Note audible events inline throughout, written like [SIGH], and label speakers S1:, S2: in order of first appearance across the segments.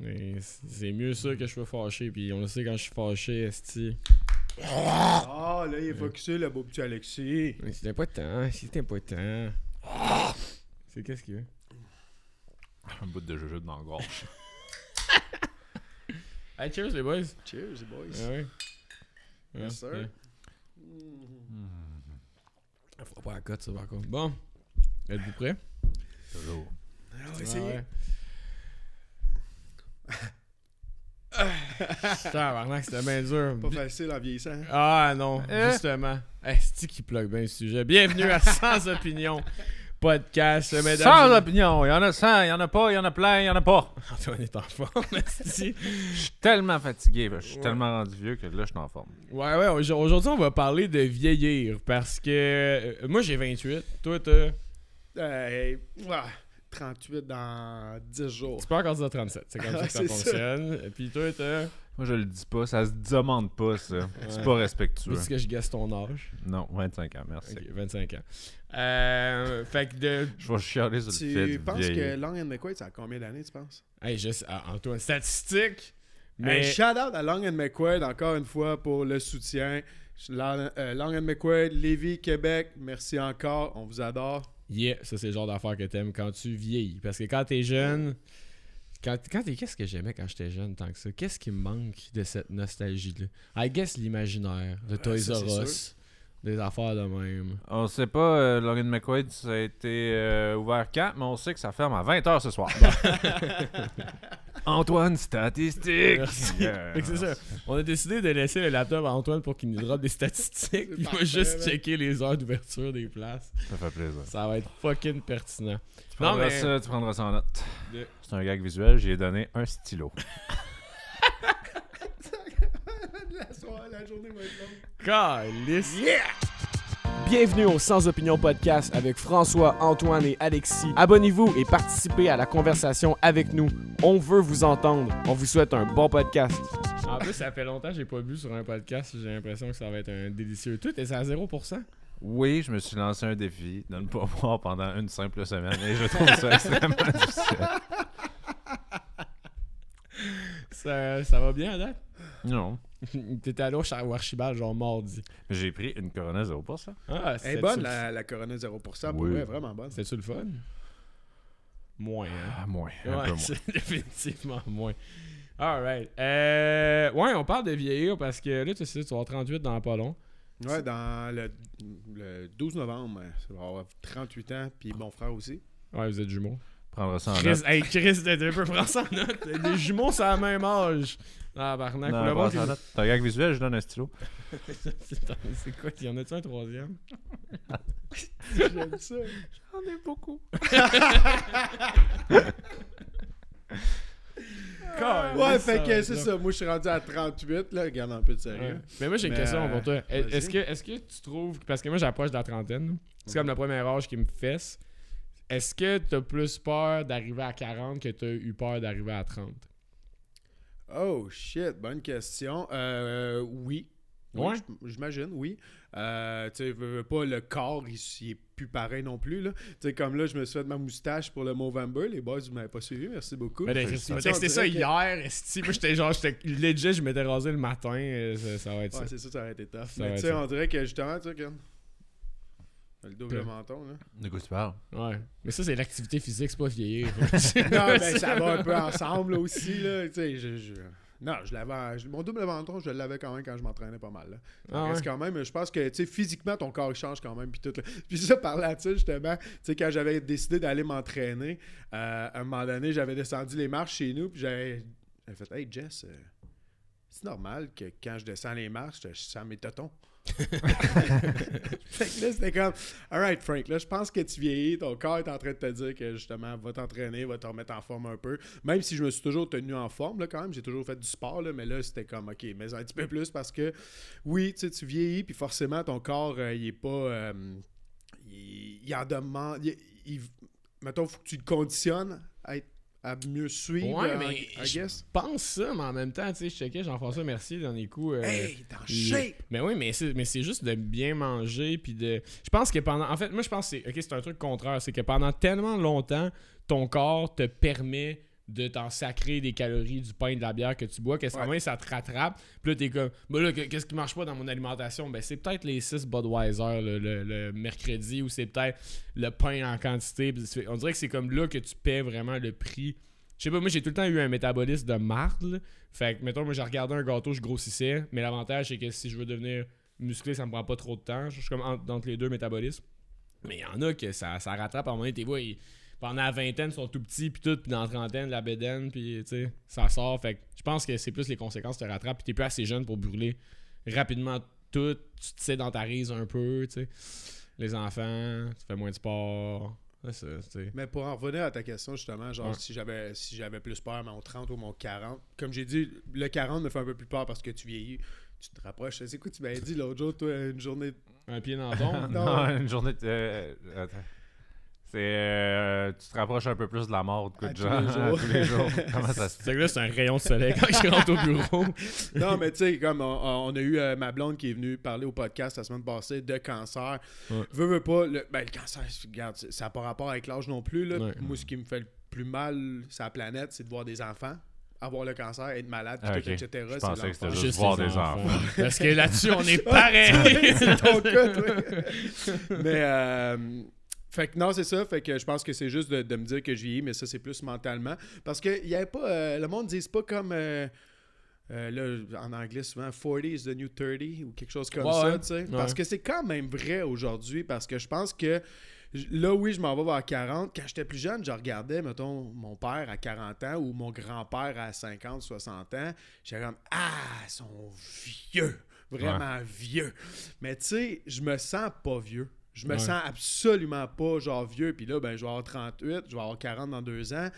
S1: C'est mieux ça que je sois fâché. Puis on le sait quand je suis fâché, esti.
S2: Ah, là, il est focusé, le beau petit Alexis.
S1: Mais c'était pas temps, c'était pas temps. C'est qu'est-ce qu'il veut?
S3: Un bout de jujube dans la gorge. [LAUGHS]
S1: Hey, cheers les boys!
S2: Cheers, les boys.
S1: Ah oui.
S2: Yes,
S1: Ouais,
S2: sir.
S1: ouais. Faut pas la cote, ça, par contre. Bon. Êtes-vous prêts?
S3: Toujours.
S2: On va
S1: Ah
S2: essayer.
S1: ouais. Tabarnak, c'était bien dur.
S2: Pas facile en vieillissant. hein.
S1: Ah non,
S3: Eh?
S1: justement. Est-ce qui plug bien le sujet? Bienvenue à Sans [LAUGHS] Opinion Podcast, mesdames.
S3: Sans opinion, il y en a 100, il y en a pas, il y en a plein, il y en a pas.
S1: Antoine est en forme. [LAUGHS]
S3: Je suis tellement fatigué, je suis
S1: Ouais.
S3: tellement rendu vieux que là, je suis en forme.
S1: Ouais, ouais, aujo- aujourd'hui, on va parler de vieillir parce que euh, moi j'ai 28, toi t'as?
S2: Euh, ouais, 38 dans 10 jours.
S1: Tu peux encore dire 37, c'est comme [LAUGHS] ça que ça
S2: C'est ça.
S1: fonctionne. Puis toi t'as.
S3: Moi, je le dis pas, ça se demande pas, ça. C'est
S1: Ouais.
S3: pas respectueux.
S1: Est-ce que je gasse ton âge?
S3: Non, 25 ans, merci.
S1: Ok, 25 ans. Euh, fait que de.
S3: Je vais chialer sur le fait
S2: Tu penses que Long and McQuaid, ça a combien d'années, tu penses?
S1: Hey, je sais- ah, Antoine, statistique.
S2: Mais
S1: Mais.
S2: shout out à Long and McQuaid encore une fois pour le soutien. Long, euh, Long and McQuaid, Lévis, Québec, merci encore, on vous adore.
S1: Yeah, ça c'est le genre d'affaire que t'aimes quand tu vieillis. Parce que quand t'es jeune, quand, quand t'es, qu'est-ce que j'aimais quand j'étais jeune tant que ça? Qu'est-ce qui me manque de cette nostalgie-là? I guess l'imaginaire, le Toys R Us, des affaires de même.
S3: On sait pas, euh, Logan McQuaid, ça a été euh, ouvert quand, mais on sait que ça ferme à 20h ce soir. [LAUGHS] [LAUGHS] Antoine, statistique!
S1: Merci.
S3: Yeah.
S1: Fait que c'est ça. On a décidé de laisser le laptop à Antoine pour qu'il nous drop des statistiques. [LAUGHS] Il va juste checker les heures d'ouverture des places.
S3: Ça fait plaisir.
S1: Ça va être fucking pertinent.
S3: Tu
S1: Non, mais-
S3: ça, tu prendras ça en note.
S1: De-
S3: C'est un gag visuel, j'ai donné un stylo. [LAUGHS] [LAUGHS]
S2: la, soirée, la journée va être longue.
S1: Calice. Bienvenue au Sans Opinion Podcast avec François, Antoine et Alexis. Abonnez-vous et participez à la conversation avec nous. On veut vous entendre. On vous souhaite un bon podcast. En plus, ça fait longtemps que j'ai pas bu sur un podcast. J'ai l'impression que ça va être un délicieux. Tout est à 0%.
S3: Oui, je me suis lancé un défi de ne pas [LAUGHS] boire pendant une simple semaine et je trouve ça extrêmement [LAUGHS] difficile.
S1: Ça, ça va bien?
S3: Non. [LAUGHS]
S1: T'étais allé au Archibald genre mardi.
S3: J'ai pris une Corona 0 pour ça.
S1: Ah,
S2: Elle est
S1: c'était-tu
S2: bonne, la, la Corona 0%, pour
S3: Oui.
S2: vrai, vraiment bonne.
S1: C'était-tu le fun? Moins, hein?
S3: Ah, moins. Un
S1: Ouais,
S3: peu moins.
S1: c'est [LAUGHS] définitivement moins. Alright. Euh, ouais, on parle de vieillir parce que là, tu sais, tu vas avoir 38 dans pas long.
S2: Ouais, dans le, le 12 novembre, ça va avoir 38 ans, puis mon frère aussi.
S1: Ouais, vous êtes jumeaux.
S3: Prendra ça en
S1: Chris,
S3: note.
S1: hey, Chris, t'es un peu prendre ça en note. Les jumeaux, c'est à la même âge. Ah, barnac.
S3: Non, prends
S1: monde
S3: ça en note. T'as un gag visuel, je donne un stylo. [LAUGHS]
S1: C'est quoi, y en a-tu un troisième? [LAUGHS]
S2: J'aime ça.
S3: J'en ai beaucoup. [LAUGHS]
S2: Ouais, fait que c'est ça. Moi, je suis rendu à 38, là. Regarde un peu de sérieux.
S1: Ouais. Mais moi, j'ai une
S2: Mais,
S1: question
S2: euh,
S1: pour toi. Est-ce que, est que tu trouves. Parce que moi, j'approche de la trentaine. C'est comme le premier âge qui me fesse. Est-ce que t'as plus peur d'arriver à 40 que t'as eu peur d'arriver à 30?
S2: Oh, shit. Bonne question. Euh, oui.
S1: Ouais?
S2: J'imagine, oui. Euh, tu sais, veux, pas, le corps, il, il est plus pareil non plus, là. Tu sais, comme là, je me suis fait ma moustache pour le Movember. Les boys, vous m'avez pas suivi. Merci beaucoup.
S1: Ben, tu
S3: que
S1: m'as
S2: ça, que-
S1: hier. esti. Moi, j'étais genre, j'étais legit, je m'étais rasé le matin. euh, Ça, ça va être
S2: Ouais,
S1: ça.
S2: c'est ça, ça aurait été tough.
S1: Ça
S2: Mais tu sais, on dirait que justement, tu sais. Le double menton, là.
S3: De quoi tu parles?
S1: Ouais. Mais ça, c'est l'activité physique, c'est pas vieillir. [LAUGHS] [LAUGHS]
S2: non, ben ça va un peu ensemble là, aussi, là. Tu sais, je, je- Non, je l'avais. Mon double menton, je l'avais quand même quand je m'entraînais pas mal. Là.
S1: Ah
S2: Reste quand même, je pense que tu sais, physiquement, ton corps il change quand même. Puis, tout, là. [LAUGHS] puis ça, par là-dessus, justement, tu sais, quand j'avais décidé d'aller m'entraîner, euh, à un moment donné, j'avais descendu les marches chez nous, puis j'avais j'avais fait Hey Jess, euh, c'est normal que quand je descends les marches, je sens mes totons. [LAUGHS] là, c'était comme Alright, Frank, là, je pense que tu vieillis, ton corps est en train de te dire que justement, va t'entraîner, va te remettre en forme un peu. Même si je me suis toujours tenu en forme, là, quand même, j'ai toujours fait du sport, là, mais là, c'était comme, OK, mais un petit peu plus parce que, oui, tu sais, tu vieillis, puis forcément, ton corps, euh, il est pas. euh, il, il en demande. Il, il- mettons, faut que tu le conditionnes à, être- à mieux suivre,
S1: Ouais, mais
S2: I
S1: je
S2: guess.
S1: pense ça, mais en même temps, tu sais, je checkais Jean-François Mercier dans les coups. euh,
S2: Hey, dans shape!
S1: Mais oui, mais c'est, mais c'est juste de bien manger. Puis de. Je pense que pendant. En fait, moi, je pense que c'est un truc contraire. C'est que pendant tellement longtemps, ton corps te permet de t'en sacrer des calories du pain et de la bière que tu bois, qu'est-ce
S2: Ouais.
S1: que ça te rattrape. Puis là, t'es comme, ben là, que- qu'est-ce qui marche pas dans mon alimentation? Ben, c'est peut-être les 6 Budweiser le, le- le mercredi ou c'est peut-être le pain en quantité. On dirait que c'est comme là que tu paies vraiment le prix. Je sais pas, moi j'ai tout le temps eu un métabolisme de marde. Fait que, mettons, moi j'ai regardé un gâteau, je grossissais. Mais l'avantage, c'est que si je veux devenir musclé, ça me prend pas trop de temps. Je suis comme entre, entre les deux métabolismes. Mais il y en a que ça, ça rattrape. À un moment donné, t'es vois, ils- pendant la vingtaine, ils sont tout petits, puis tout, puis dans la trentaine, la bédaine, puis tu sais, ça sort. Fait que je pense que c'est plus les conséquences qui te rattrapent, puis t'es plus assez jeune pour brûler rapidement tout. Tu te sais dans ta rise un peu, tu sais. Les enfants, tu fais moins de sport. Ça.
S2: Mais pour en revenir à ta question, justement, genre
S1: Ouais.
S2: si j'avais si j'avais plus peur, mon 30 ou mon 40, comme j'ai dit, le 40 me fait un peu plus peur parce que tu vieillis, tu te rapproches. C'est quoi tu m'avais dit l'autre jour, toi, une journée.
S1: Un pied dans ton? [LAUGHS]
S2: Non.
S3: non, une journée. de- euh, attends. C'est. euh, tu te rapproches un peu plus de la mort, de de
S2: tous [LAUGHS] les jours.
S3: tous les jours. Comment ça se
S1: C'est que là, c'est un rayon de soleil quand je rentre au bureau. [LAUGHS]
S2: non, mais tu sais, comme on, on a eu euh, ma blonde qui est venue parler au podcast la semaine passée de cancer.
S1: Ouais.
S2: Veux, veux pas, le, ben, le cancer, regarde, ça n'a pas rapport avec l'âge non plus. Là.
S1: Ouais.
S2: Moi, ce qui me fait le plus mal sur la planète, c'est de voir des enfants avoir le cancer, être malade,
S3: Ah,
S2: etc.
S3: Je pensais que c'était juste voir des enfants.
S1: Parce que là-dessus, on est [LAUGHS] pareil.
S2: c'est ton cas, toi. mais, euh, fait que non, c'est ça. Fait que je pense que c'est juste de, de me dire que je vieillis, mais ça, c'est plus mentalement. Parce que y avait pas. euh, le monde ne dit pas comme. euh, euh, là, en anglais, souvent, 40 is the new 30 ou quelque chose comme
S1: Ouais,
S2: ça,
S1: ouais.
S2: tu sais.
S1: Ouais.
S2: Parce que c'est quand même vrai aujourd'hui, parce que je pense que là, oui, je m'en vais vers 40. Quand j'étais plus jeune, je regardais, mettons, mon père à 40 ans ou mon grand-père à 50, 60 ans. J'étais comme, ah, ils sont vieux, vraiment vieux. Mais tu sais, je me sens pas vieux. Je me
S1: Ouais.
S2: sens absolument pas genre vieux. Puis là, ben, je vais avoir 38, je vais avoir 40 dans deux ans.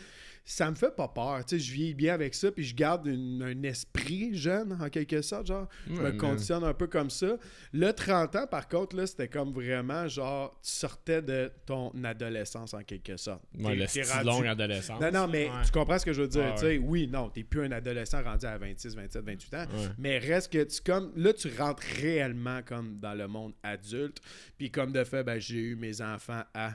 S2: Ça me fait pas peur. Tu sais, je vis bien avec ça. Puis je garde une- un esprit jeune, en quelque sorte. Genre, je
S1: Ouais,
S2: me conditionne un peu comme ça. Le 30 ans, par contre, là, c'était comme vraiment genre, tu sortais de ton adolescence, en quelque sorte.
S1: Ouais, le
S2: t'es
S1: style
S2: rendu-
S1: longue adolescence.
S2: non, non, mais
S1: Ouais.
S2: tu comprends ce que je veux dire.
S1: Ouais,
S2: tu sais, Oui, non, t'es plus un adolescent rendu à 26, 27, 28 ans.
S1: Ouais.
S2: Mais reste que tu comme là, tu rentres réellement comme dans le monde adulte. Puis comme de fait, ben, j'ai eu mes enfants à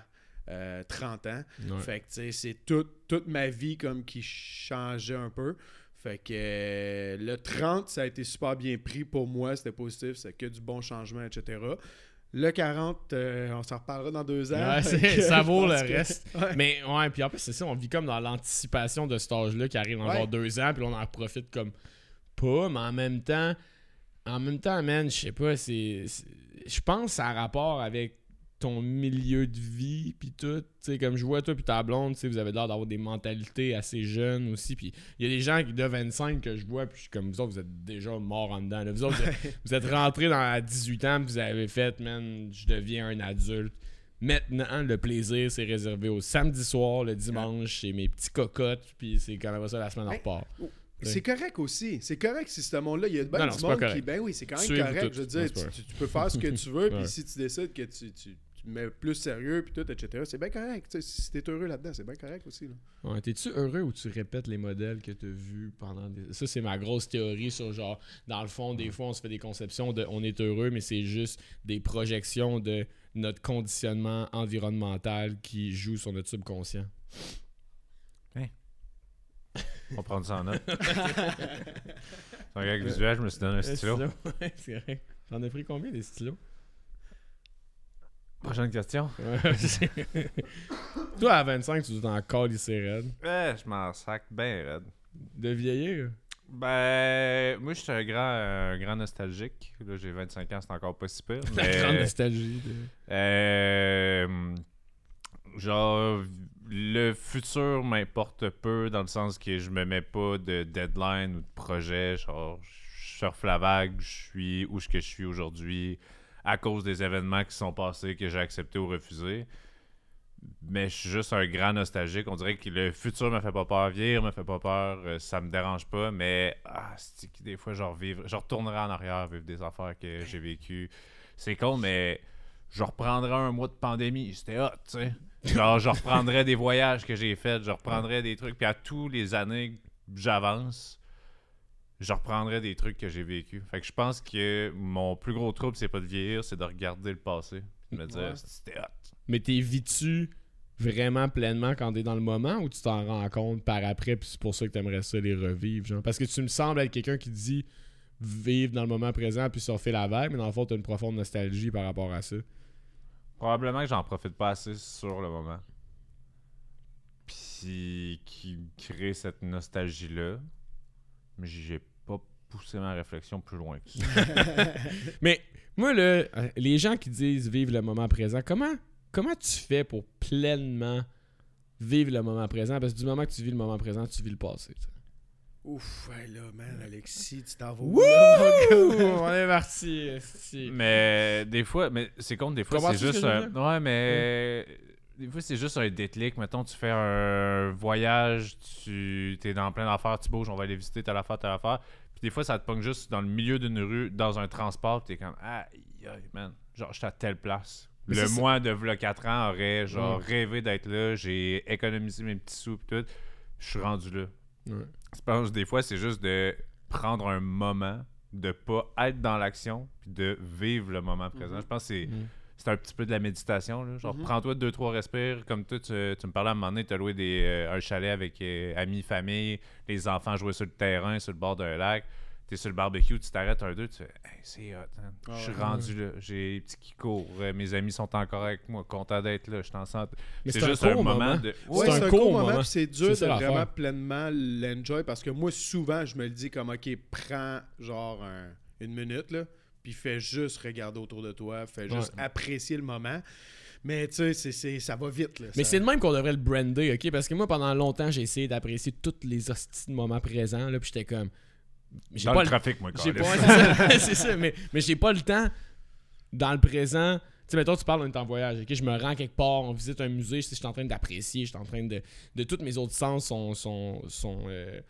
S2: euh, 30 ans.
S1: Ouais.
S2: Fait que tu sais, c'est tout- toute ma vie comme qui changeait un peu. Fait que euh, le 30, ça a été super bien pris pour moi. C'était positif, c'est que du bon changement, etc. Le 40, euh, on s'en reparlera dans deux ans.
S1: Ouais,
S2: que [LAUGHS]
S1: ça vaut le
S2: que-
S1: reste. [LAUGHS]
S2: Ouais.
S1: Mais ouais, puis en plus, c'est ça, on vit comme dans l'anticipation de cet âge-là qui arrive dans
S2: Ouais.
S1: genre deux ans, puis on en profite comme pas, mais en même temps, en même temps, man, je sais pas, c'est- Je pense que ça a rapport avec ton milieu de vie, puis tout. Tu sais, comme je vois, toi, puis ta blonde, vous avez l'air d'avoir des mentalités assez jeunes aussi. Puis il y a des gens qui, de 25 que je vois, puis comme vous autres, vous êtes déjà morts en dedans. là. Vous autres, vous êtes- [LAUGHS] rentrés dans à 18 ans, puis vous avez fait, man, je deviens un adulte. Maintenant, le plaisir, c'est réservé au samedi soir, le dimanche, c'est mes petits cocottes, puis c'est quand même ça la semaine en repart.
S2: C'est correct aussi. C'est correct si ce monde-là, il y a bien
S1: Non, non,
S2: du
S1: pas
S2: monde qui. Ben oui, c'est quand même
S1: Suivre
S2: correct.
S1: tout.
S2: Je veux
S1: Non,
S2: dire, tu, peux faire ce que [LAUGHS] tu veux, puis si tu décides que tu, tu, mets plus sérieux, puis tout, etc., c'est bien correct. Si t'es heureux là-dedans, c'est bien correct aussi. là.
S1: Ouais, T'es-tu heureux ou tu répètes les modèles que tu as vus pendant des... Ça, c'est ma grosse théorie sur genre, dans le fond, des fois, on se fait des conceptions de on est heureux, mais c'est juste des projections de notre conditionnement environnemental qui joue sur notre subconscient.
S3: On va prendre ça en note. C'est un gag visuel, je me suis donné un stylo. [LAUGHS]
S1: Ouais, c'est vrai. J'en ai pris combien des stylos?
S3: Prochaine question. [LAUGHS]
S1: Toi, à 25, tu dois encore lycée raide.
S3: Eh, je m'en sac bien raide.
S1: De vieillir?
S3: Ben, moi, je suis un grand, un grand nostalgique. Là, j'ai 25 ans, c'est encore pas si pire. [LAUGHS]
S1: La grande
S3: Mais,
S1: nostalgie. de-
S3: euh, genre, le futur m'importe peu dans le sens que je me mets pas de deadline ou de projet. Genre, je surfe la vague, je suis où ce que je suis aujourd'hui à cause des événements qui sont passés que j'ai accepté ou refusé. Mais je suis juste un grand nostalgique. On dirait que le futur me fait pas peur. Vieillir me fait pas peur. euh, ça me dérange pas. Mais ah, des fois, je, retournerai en arrière vivre des affaires que j'ai vécues. C'est con, mais je reprendrai un mois de pandémie. C'était hot, tu sais. Genre, je reprendrais des voyages que j'ai faits. Je reprendrais des trucs. Puis à tous les années j'avance, je reprendrai des trucs que j'ai vécus. Fait que je pense que mon plus gros trouble, c'est pas de vieillir, c'est de regarder le passé. De me dire,
S2: Ouais.
S3: c'était hot.
S1: Mais t'es vis-tu vraiment pleinement quand t'es dans le moment ou tu t'en rends compte par après puis c'est pour ça que t'aimerais ça les revivre genre? Parce que tu me sembles être quelqu'un qui dit vivre dans le moment présent puis surfer la vague mais dans le fond t'as une profonde nostalgie par rapport à ça
S3: Probablement que j'en profite pas assez sur le moment. Puis qui crée cette nostalgie-là. Mais j'ai pas poussé ma réflexion plus loin que ça. [LAUGHS]
S1: mais moi là euh, les gens qui disent vivre le moment présent comment comment tu fais pour pleinement vivre le moment présent? Parce que du moment que tu vis le moment présent tu vis le passé.
S2: Ouf, là, man, Alexis, tu t'en vas [LAUGHS]
S1: on est parti
S3: mais des fois, mais c'est con, des fois c'est
S1: ce
S3: juste un. Ouais, mais. Des fois, c'est juste un déclic. Mettons, tu fais un voyage, tu es dans plein d'affaires, tu bouges, on va aller visiter telle affaire, telle affaire. Puis des fois, ça te pogne juste dans le milieu d'une rue, dans un transport, tu es comme, ah, man, genre, j'étais à telle place.
S1: Mais
S3: le
S1: c'est ça.
S3: moi de v'là 4 ans aurait, genre, rêvé d'être là, j'ai économisé mes petits sous, pis tout. Je suis rendu là. Je pense des fois, c'est juste de prendre un moment, de pas être dans l'action, puis de vivre le moment présent.
S2: Mhm.
S3: Je pense que c'est,
S1: Mhm.
S3: C'est un petit peu de la méditation. Là. Genre,
S2: Mhm.
S3: prends-toi deux, trois respires. Comme toi, tu, tu me parlais à un moment donné, tu as loué des, euh, un chalet avec euh, amis, famille, les enfants jouaient sur le terrain, sur le bord d'un lac. Tu es sur le barbecue, tu t'arrêtes un, deux, tu fais hey, c'est hot. hein.
S2: Ah
S3: Je suis
S2: ouais.
S3: rendu là. J'ai les petits qui courent. Euh, mes amis sont encore avec moi, content d'être là. Je suis en santé.
S1: Mais
S3: C'est
S1: un
S3: juste un moment,
S1: moment.
S3: de.
S2: Ouais,
S1: C'est un
S2: un
S1: court
S2: court moment, c'est dur
S1: C'est
S2: de vraiment pleinement l'enjoy parce que moi, souvent, je me le dis comme, OK, prends genre un- une minute, là, puis fais juste regarder autour de toi, fais juste
S1: Ouais.
S2: apprécier le moment. Mais tu sais, c'est- c'est- ça va vite. Là,
S1: Mais c'est de même qu'on devrait le brander, ok? Parce que moi, pendant longtemps, j'ai essayé d'apprécier tous les hosties de moments présents, là, puis j'étais comme. J'ai
S3: Dans
S1: pas
S3: le trafic, moi,
S1: pas, ouais, c'est ça, c'est ça, mais, mais j'ai pas le temps dans le présent. Tu sais, mettons, tu parles, on est en voyage, ok? Je me rends quelque part, on visite un musée, je suis en train d'apprécier, je suis en train de. De tous mes autres sens sont, sont, sont euh,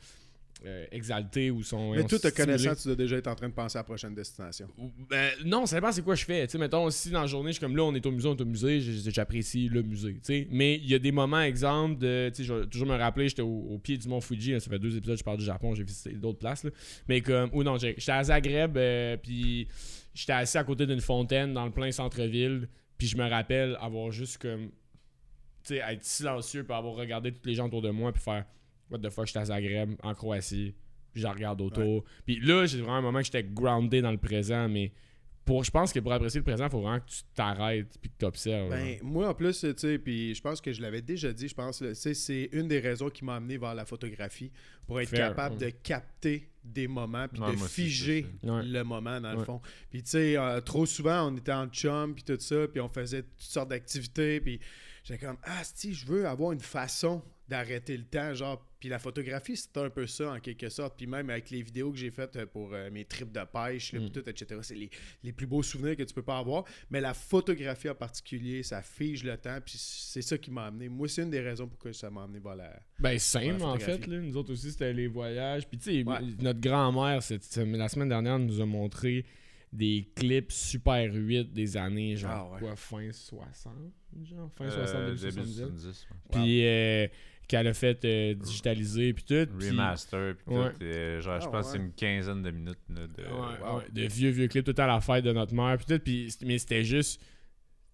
S1: euh, exaltés ou sont.
S2: Mais tout te connaissant, tu dois déjà être en train de penser à la prochaine destination.
S1: Ou- Ben, non, ça dépend c'est quoi je fais. Tu sais, mettons, si dans la journée, je suis comme là, on est au musée, on est au musée, j'apprécie le musée. sais. Mais il y a des moments, exemple, de. Tu sais, je vais toujours me rappeler, j'étais au, au pied du mont Fuji, là, ça fait deux épisodes, je parle du Japon, j'ai visité d'autres places. Là. Mais comme. Ou non, j'étais à Zagreb, euh, puis j'étais assis à côté d'une fontaine dans le plein centre-ville, puis je me rappelle avoir juste comme. Tu sais, être silencieux, puis avoir regardé tous les gens autour de moi, puis faire. What the fuck, j'étais à Zagreb, en Croatie, je regarde autour. Puis là, j'ai vraiment un moment que j'étais groundé dans le présent, mais pour, je pense que pour apprécier le présent, il faut vraiment que tu t'arrêtes puis que tu observes.
S2: Ben, moi, en plus, tu sais, puis je pense que je l'avais déjà dit, je pense, c'est une des raisons qui m'a amené vers la photographie, pour être
S1: Fair,
S2: capable
S1: ouais.
S2: de capter des moments, puis
S3: Ouais,
S2: de
S3: aussi,
S2: figer le moment, dans le fond. Puis, tu sais, euh, trop souvent, on était en chum, puis tout ça, puis on faisait toutes sortes d'activités, puis j'étais comme, ah, si, je veux avoir une façon d'arrêter le temps, genre, puis la photographie, c'était un peu ça, en quelque sorte, puis même avec les vidéos que j'ai faites euh, pour euh, mes trips de pêche, là,
S1: Mm.
S2: tout, etc., c'est les, les plus beaux souvenirs que tu peux pas avoir, mais la photographie en particulier, ça fige le temps, puis c'est ça qui m'a amené. Moi, c'est une des raisons pourquoi ça m'a amené vers la...
S1: Ben, simple, en fait. Là. Nous autres aussi, c'était les voyages. Puis, tu sais,
S2: Ouais.
S1: notre grand-mère, la semaine dernière, nous a montré des clips super 8 des années, genre,
S2: Ah ouais.
S1: quoi, fin 60, genre, fin
S3: Euh,
S1: 60, début
S3: début
S1: 70.
S3: 70, ouais.
S1: Puis, euh, qu'elle a fait euh, digitaliser, puis tout.
S3: Remaster, puis
S1: Ouais.
S3: tout. euh, genre, je
S2: Ah,
S3: pense que c'est une quinzaine de minutes là, de.
S1: Ouais,
S2: wow.
S1: ouais, de vieux, vieux clips, tout à la fête de notre mère. Puis tout, mais c'était juste.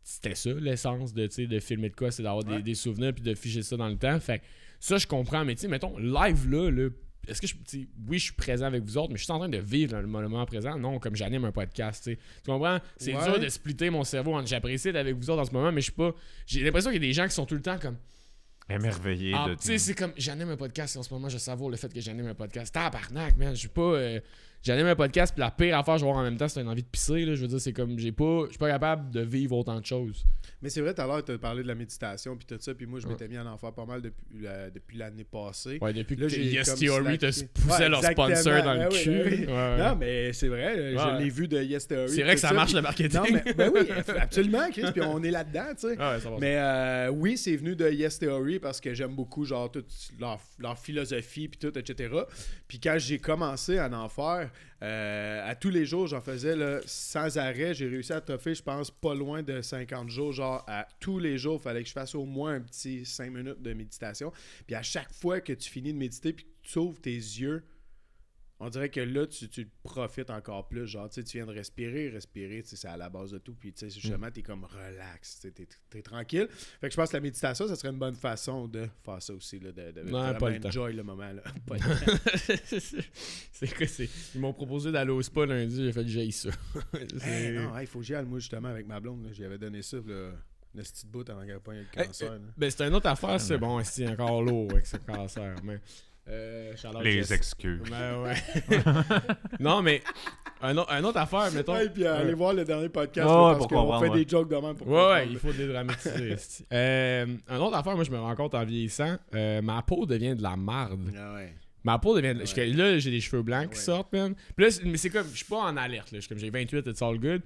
S1: C'était ça, l'essence de, tu sais, de filmer de quoi, c'est d'avoir des,
S2: Ouais.
S1: des souvenirs puis de figer ça dans le temps. Fait que ça, je comprends. Mais tu sais, mettons, live là, là est-ce que je. Oui, je suis présent avec vous autres, mais je suis en train de vivre le moment présent. Non, comme j'anime un podcast, tu sais. Tu comprends? C'est
S2: Ouais.
S1: dur de splitter mon cerveau entre j'apprécie d'être avec vous autres en ce moment, mais je suis pas. J'ai l'impression qu'il y a des gens qui sont tout le temps comme.
S3: Émerveillé
S1: Ah,
S3: de
S1: tu sais, c'est comme j'anime un podcast et en ce moment je savoure le fait que j'anime un podcast. Tabarnak, man, je suis pas. euh, j'anime un podcast, puis la pire affaire je vais avoir en même temps, c'est une envie de pisser. Là. Je veux dire, c'est comme j'ai pas. Je suis pas capable de vivre autant de choses.
S2: Mais c'est vrai, tout à l'heure, tu as parlé de la méditation, puis tout ça, puis moi, je m'étais mis à en faire pas mal depuis la- depuis l'année passée.
S1: Ouais, depuis
S2: Là,
S1: que
S2: j'ai
S1: Yes Theory te poussait
S2: Ouais,
S1: leur sponsor dans le
S2: Ben oui,
S1: cul.
S2: ben oui.
S1: Ouais, ouais.
S2: Non, mais c'est vrai, je l'ai vu de Yes Theory.
S1: c'est vrai que ça marche
S2: puis-
S1: le marketing.
S2: Non, mais ben oui, [LAUGHS] absolument, Chris, puis on est là-dedans, tu sais.
S1: Va.
S2: Mais euh, oui, c'est venu de Yes Theory parce que j'aime beaucoup genre toute leur, leur philosophie puis tout, etc. Puis quand j'ai commencé à en faire, euh, à tous les jours, j'en faisais là, sans arrêt. J'ai réussi à toffer, je pense, pas loin de 50 jours. Genre, à tous les jours, il fallait que je fasse au moins un petit 5 minutes de méditation. Puis à chaque fois que tu finis de méditer puis que tu ouvres tes yeux, on dirait que là, tu, tu profites encore plus. Genre, tu sais, tu viens de respirer, respirer, c'est à la base de tout. Puis, tu sais, justement, t'es comme relax, tu t'es tranquille. Fait que je pense que la méditation, ça serait une bonne façon de faire ça aussi, là, de, de vraiment
S1: pas le temps.
S2: enjoy le moment. Là. [LAUGHS] Le temps.
S1: c'est quoi c'est Ils m'ont proposé d'aller au spa lundi, j'ai fait que j'aille ça. [LAUGHS]
S2: Hey, non, il faut que j'y aille, moi, justement, avec ma blonde. là. J'y avais donné ça, là, une petite bout avant qu'elle le
S1: Hey,
S2: cancer. là.
S1: Ben, c'est une autre affaire, c'est bon, c'est encore lourd avec ce cancer. Mais, euh,
S3: Les
S1: Jess.
S3: excuses.
S1: Ben ouais. [LAUGHS] non, mais un, autre- un autre affaire, mettons.
S2: Hey, puis euh, allez voir le dernier podcast
S3: Ouais,
S2: là,
S3: ouais,
S2: parce qu'on fait
S3: ouais.
S2: des jokes de même pour
S1: Ouais, ouais, il faut dédramatiser. [LAUGHS] euh, un autre affaire, moi, je me rends compte en vieillissant, euh, ma peau devient de la marde.
S2: Ah ouais.
S1: Ma peau devient. de-
S2: Ouais.
S1: je- Là, j'ai des cheveux blancs qui
S2: Ouais.
S1: sortent, man. Puis là, mais c'est comme. Je suis pas en alerte, là. Je suis comme j'ai 28, it's all good.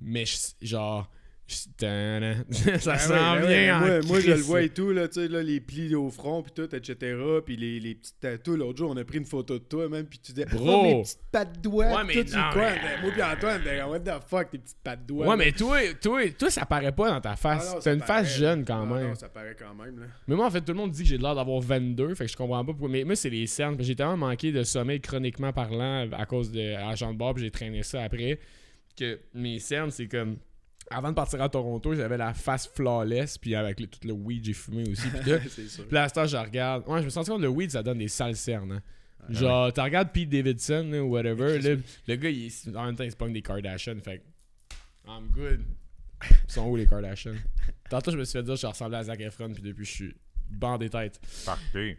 S1: Mais je- genre. [LAUGHS] ça
S2: Ah
S1: s'en
S2: ouais, ben
S1: vient
S2: ouais,
S1: en
S2: moi, moi, je le vois et tout, là, tu sais, là, les plis au front, puis tout, etc. Puis les, les petites tatous. L'autre jour, on a pris une photo de toi, même, puis tu disais,
S1: Bro.
S2: oh, mes petites pattes doigts.
S1: Ouais, mais
S2: tout, tu
S1: non,
S2: quoi?
S1: mais-
S2: Moi, puis Antoine, comme, what the fuck, tes petites pattes doigts.
S1: Ouais,
S2: là.
S1: mais toi, toi, toi, ça paraît pas dans ta
S2: Ah
S1: face.
S2: non,
S1: T'as une
S2: paraît,
S1: face jeune quand
S2: Ah
S1: même.
S2: Non, ça paraît quand même, là.
S1: Mais moi, en fait, tout le monde dit que j'ai l'air d'avoir 22, fait que je comprends pas pourquoi. Mais moi, c'est les cernes. J'ai tellement manqué de sommeil chroniquement parlant à cause de agent de puis j'ai traîné ça après. Que mes cernes, c'est comme. Avant de partir à Toronto, j'avais la face flawless, puis avec le- tout le weed, j'ai fumé aussi. Puis [LAUGHS] là, à ce temps, je regarde. Ouais, je me sens compte que le weed, ça donne des sales cernes. hein.
S2: Ah
S1: Genre, tu regardes Pete Davidson ou whatever. Là, le gars, il en même temps, il se pogne des Kardashians. Fait que, I'm good. [LAUGHS] Ils sont où les Kardashians? Tantôt, je me suis fait dire que je ressemblais à Zac Efron, puis depuis, je suis bandé tête.
S3: Parfait.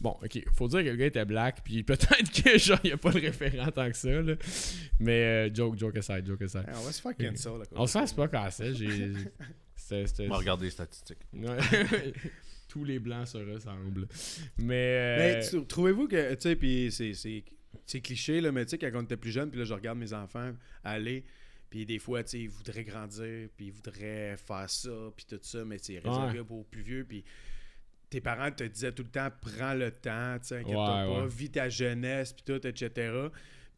S1: Bon, ok, faut dire que le gars était black, puis peut-être [LAUGHS] que genre, il n'y a pas de référent tant que ça, là. Mais euh, joke, joke aside, joke aside.
S2: Hey, on va se faire cancel. là,
S1: On se fait pas casser, j'ai.
S3: On va regarder les statistiques.
S1: Ouais. [LAUGHS] Tous les blancs se ressemblent. Mais.
S2: Mais
S1: euh,
S2: tu- trouvez-vous que, tu sais, puis c'est- c'est c'est cliché, là, mais tu sais, quand on était plus jeune, puis là, je regarde mes enfants aller, puis des fois, tu sais, ils voudraient grandir, puis ils voudraient faire ça, puis tout ça, mais c'est réservé pour plus vieux, puis tes parents te disaient tout le temps, prends le temps, tu sais,
S1: Ouais,
S2: pas,
S1: ouais.
S2: vis ta jeunesse, puis tout, etc.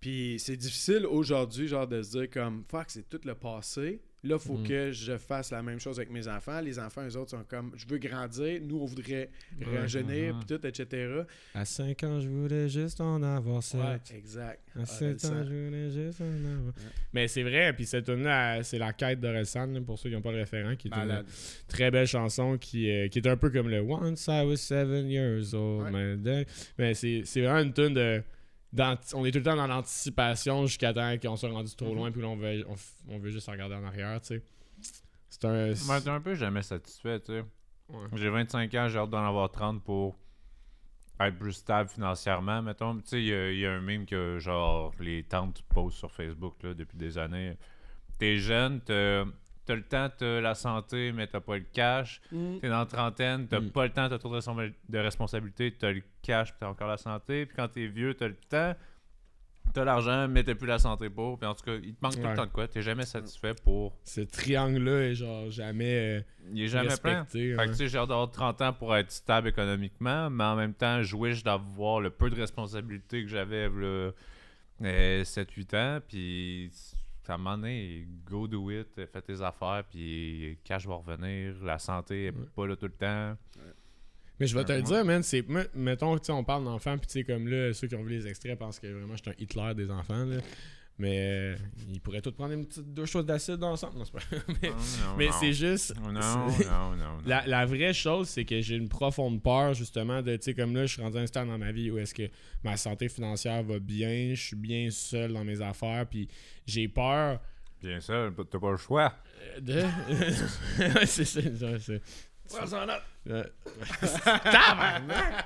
S2: Puis c'est difficile aujourd'hui, genre, de se dire comme, fuck, c'est tout le passé. Là, il faut
S1: Mhm.
S2: que je fasse la même chose avec mes enfants. Les enfants, eux autres, sont comme, je veux grandir. Nous, on voudrait rajeunir,
S3: Mhm.
S2: puis tout, etc.
S1: À 5 ans, je voulais juste en avoir 7.
S2: Ouais, exact.
S1: À
S2: Ah,
S1: 7
S2: ça.
S1: ans, je voulais juste en avoir. Mais c'est vrai, puis cette tune-là, c'est la quête d'Orelsan, là, pour ceux qui n'ont pas le référent, qui est
S2: Malade.
S1: une très belle chanson qui, euh, qui est un peu comme le Once I was seven years old.
S2: Ouais.
S1: Mais c'est c'est vraiment une tune de. On est tout le temps dans l'anticipation jusqu'à temps qu'on soit rendu trop
S2: Mhm.
S1: loin, puis là, on veut, on, veut juste regarder en arrière, tu sais. C'est un.
S3: T'es un peu jamais satisfait, tu sais.
S1: Ouais.
S3: J'ai 25 ans, j'ai hâte d'en avoir 30 pour être plus stable financièrement. Mettons, tu sais, il y, a- il y a un meme que, genre, les tantes posent sur Facebook là, depuis des années. T'es jeune, t'as t'as le temps, t'as la santé, mais t'as pas le cash.
S2: Mhm.
S3: T'es dans la trentaine, t'as
S1: Mm.
S3: pas le temps, t'as trop de, responsa- de responsabilités, t'as le cash, puis t'as encore la santé. Puis quand t'es vieux, t'as le temps, t'as l'argent, mais t'as plus la santé pour. Puis en tout cas, il te manque tout le temps de quoi. T'es jamais satisfait pour.
S1: Ce triangle-là est genre jamais. euh,
S3: Il est jamais plein.
S1: respecté.
S3: Fait que tu sais, j'ai hâte d'avoir 30 ans pour être stable économiquement, mais en même temps, je wish d'avoir le peu de responsabilités que j'avais là, euh, 7-8 ans, puis à un moment donné, go do it, fais tes affaires, puis cash va revenir, la santé est
S1: Ouais.
S3: pas là tout le temps.
S1: Mais je vais te le dire, man, c'est. Mettons, tu on parle d'enfants, puis tu sais, comme là, ceux qui ont vu les extraits pensent que vraiment je suis un Hitler des enfants, là. Mais euh, ils pourraient tous prendre une petite deux choses d'acide ensemble. Non, c'est pas. mais [LAUGHS] mais
S3: non.
S1: c'est juste.
S3: Non, non, non, non. [LAUGHS]
S1: La, la vraie chose, c'est que j'ai une profonde peur, justement, de, tu sais, comme là, je suis rendu à un stade dans ma vie où est-ce que ma santé financière va bien, je suis bien seul dans mes affaires, puis j'ai peur
S3: Bien sûr, t'as pas le choix.
S1: euh, de. [LAUGHS] Ouais, c'est ça, ça, c'est. Euh, Tabarnak!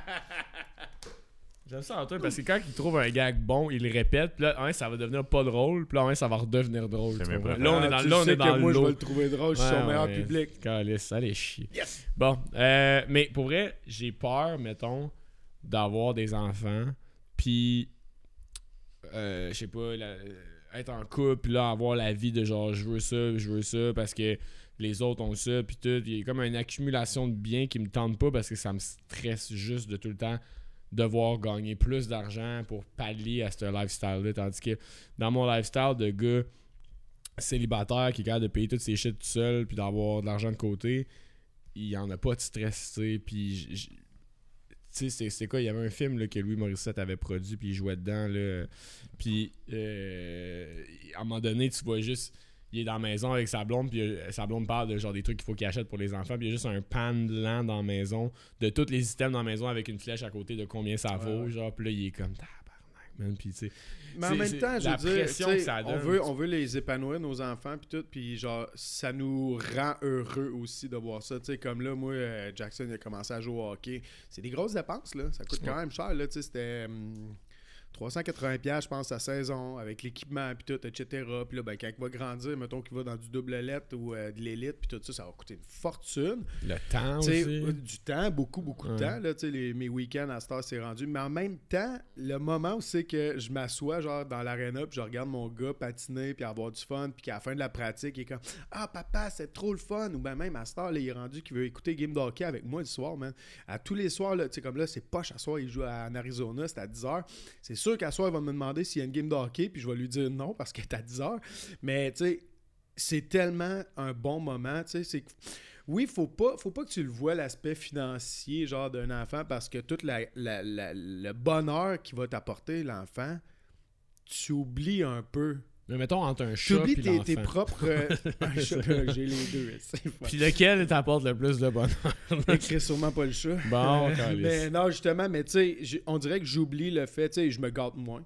S1: J'aime ça Antoine parce que quand il trouve un gag bon, il le répète, puis là, un, ça va devenir pas drôle, puis là, un, ça va redevenir drôle. Là, on est
S2: Ah,
S1: dans,
S2: tu
S1: là, on
S2: sais
S1: est dans
S2: que moi, je vais le trouver drôle, je suis son meilleur
S1: ouais.
S2: public.
S1: Calisse, ça allait chier. Bon, euh, mais pour vrai, j'ai peur, mettons, d'avoir des enfants, puis, euh, je sais pas, la- euh, être en couple, puis là, avoir la vie de genre, je veux ça, je veux ça, parce que les autres ont ça, puis tout. Il y a comme une accumulation de biens qui me tente pas parce que ça me stresse juste de tout le temps devoir gagner plus d'argent pour pallier à ce lifestyle-là. Tandis que dans mon lifestyle de gars célibataire qui est capable de payer toutes ses shit tout seul puis d'avoir de l'argent de côté, il y en a pas de stress, tu sais. Puis tu sais, c'est quoi, il y avait un film là, que Louis Morissette avait produit, puis il jouait dedans, là. Puis, euh, à un moment donné, tu vois juste, il est dans la maison avec sa blonde, puis euh, sa blonde parle de genre des trucs qu'il faut qu'il achète pour les enfants, puis il y a juste un pan dans la maison, de tous les items dans la maison avec une flèche à côté de combien ça vaut,
S2: ouais.
S1: genre, puis là, il est comme, tabarnak, man, puis tu sais.
S2: Mais en même temps, je
S1: la
S2: veux dire,
S1: pression que ça
S2: on,
S1: donne.
S2: veut, on veut les épanouir, nos enfants, puis tout, puis genre, ça nous rend heureux aussi de voir ça. Tu sais, comme là, moi, euh, Jackson, il a commencé à jouer au hockey. C'est des grosses dépenses, là. Ça coûte quand même cher, là. Tu sais, c'était hum, 380$, piastres, je pense, sa saison, avec l'équipement, puis tout, etc. Puis là, ben, quand il va grandir, mettons qu'il va dans du double lettre ou euh, de l'élite, puis tout ça, ça va coûter une fortune.
S1: Le temps aussi.
S2: euh, du temps, beaucoup, beaucoup de temps. Là, les, mes week-ends à Star, c'est rendu. Mais en même temps, le moment où c'est que je m'assois genre dans l'aréna, puis je regarde mon gars patiner, puis avoir du fun, puis qu'à la fin de la pratique, il est comme Ah, papa, c'est trop le fun. Ou ben même à Star, là, il est rendu qu'il veut écouter Game d'hockey avec moi le soir, man. À tous les soirs, là, tu sais, comme là, c'est poche à soir, il joue à- en Arizona, c'est à 10h. C'est sûr qu'à soir, il va me demander s'il y a une game de puis je vais lui dire non parce qu'elle est à 10h. Mais, tu sais, c'est tellement un bon moment, c'est oui, faut pas faut pas que tu le vois l'aspect financier genre d'un enfant parce que tout la- la- la- le bonheur qui va t'apporter l'enfant, tu oublies un peu.
S1: Mais mettons entre un chat puis
S2: tes, tes propres euh, [LAUGHS] un chat, j'ai les deux.
S1: Puis lequel t'apporte le plus de bonheur? [LAUGHS]
S2: Écris sûrement pas le chat.
S1: Bon,
S2: Euh, mais non, justement, mais tu sais, on dirait que j'oublie le fait, tu sais, je me gâte moins.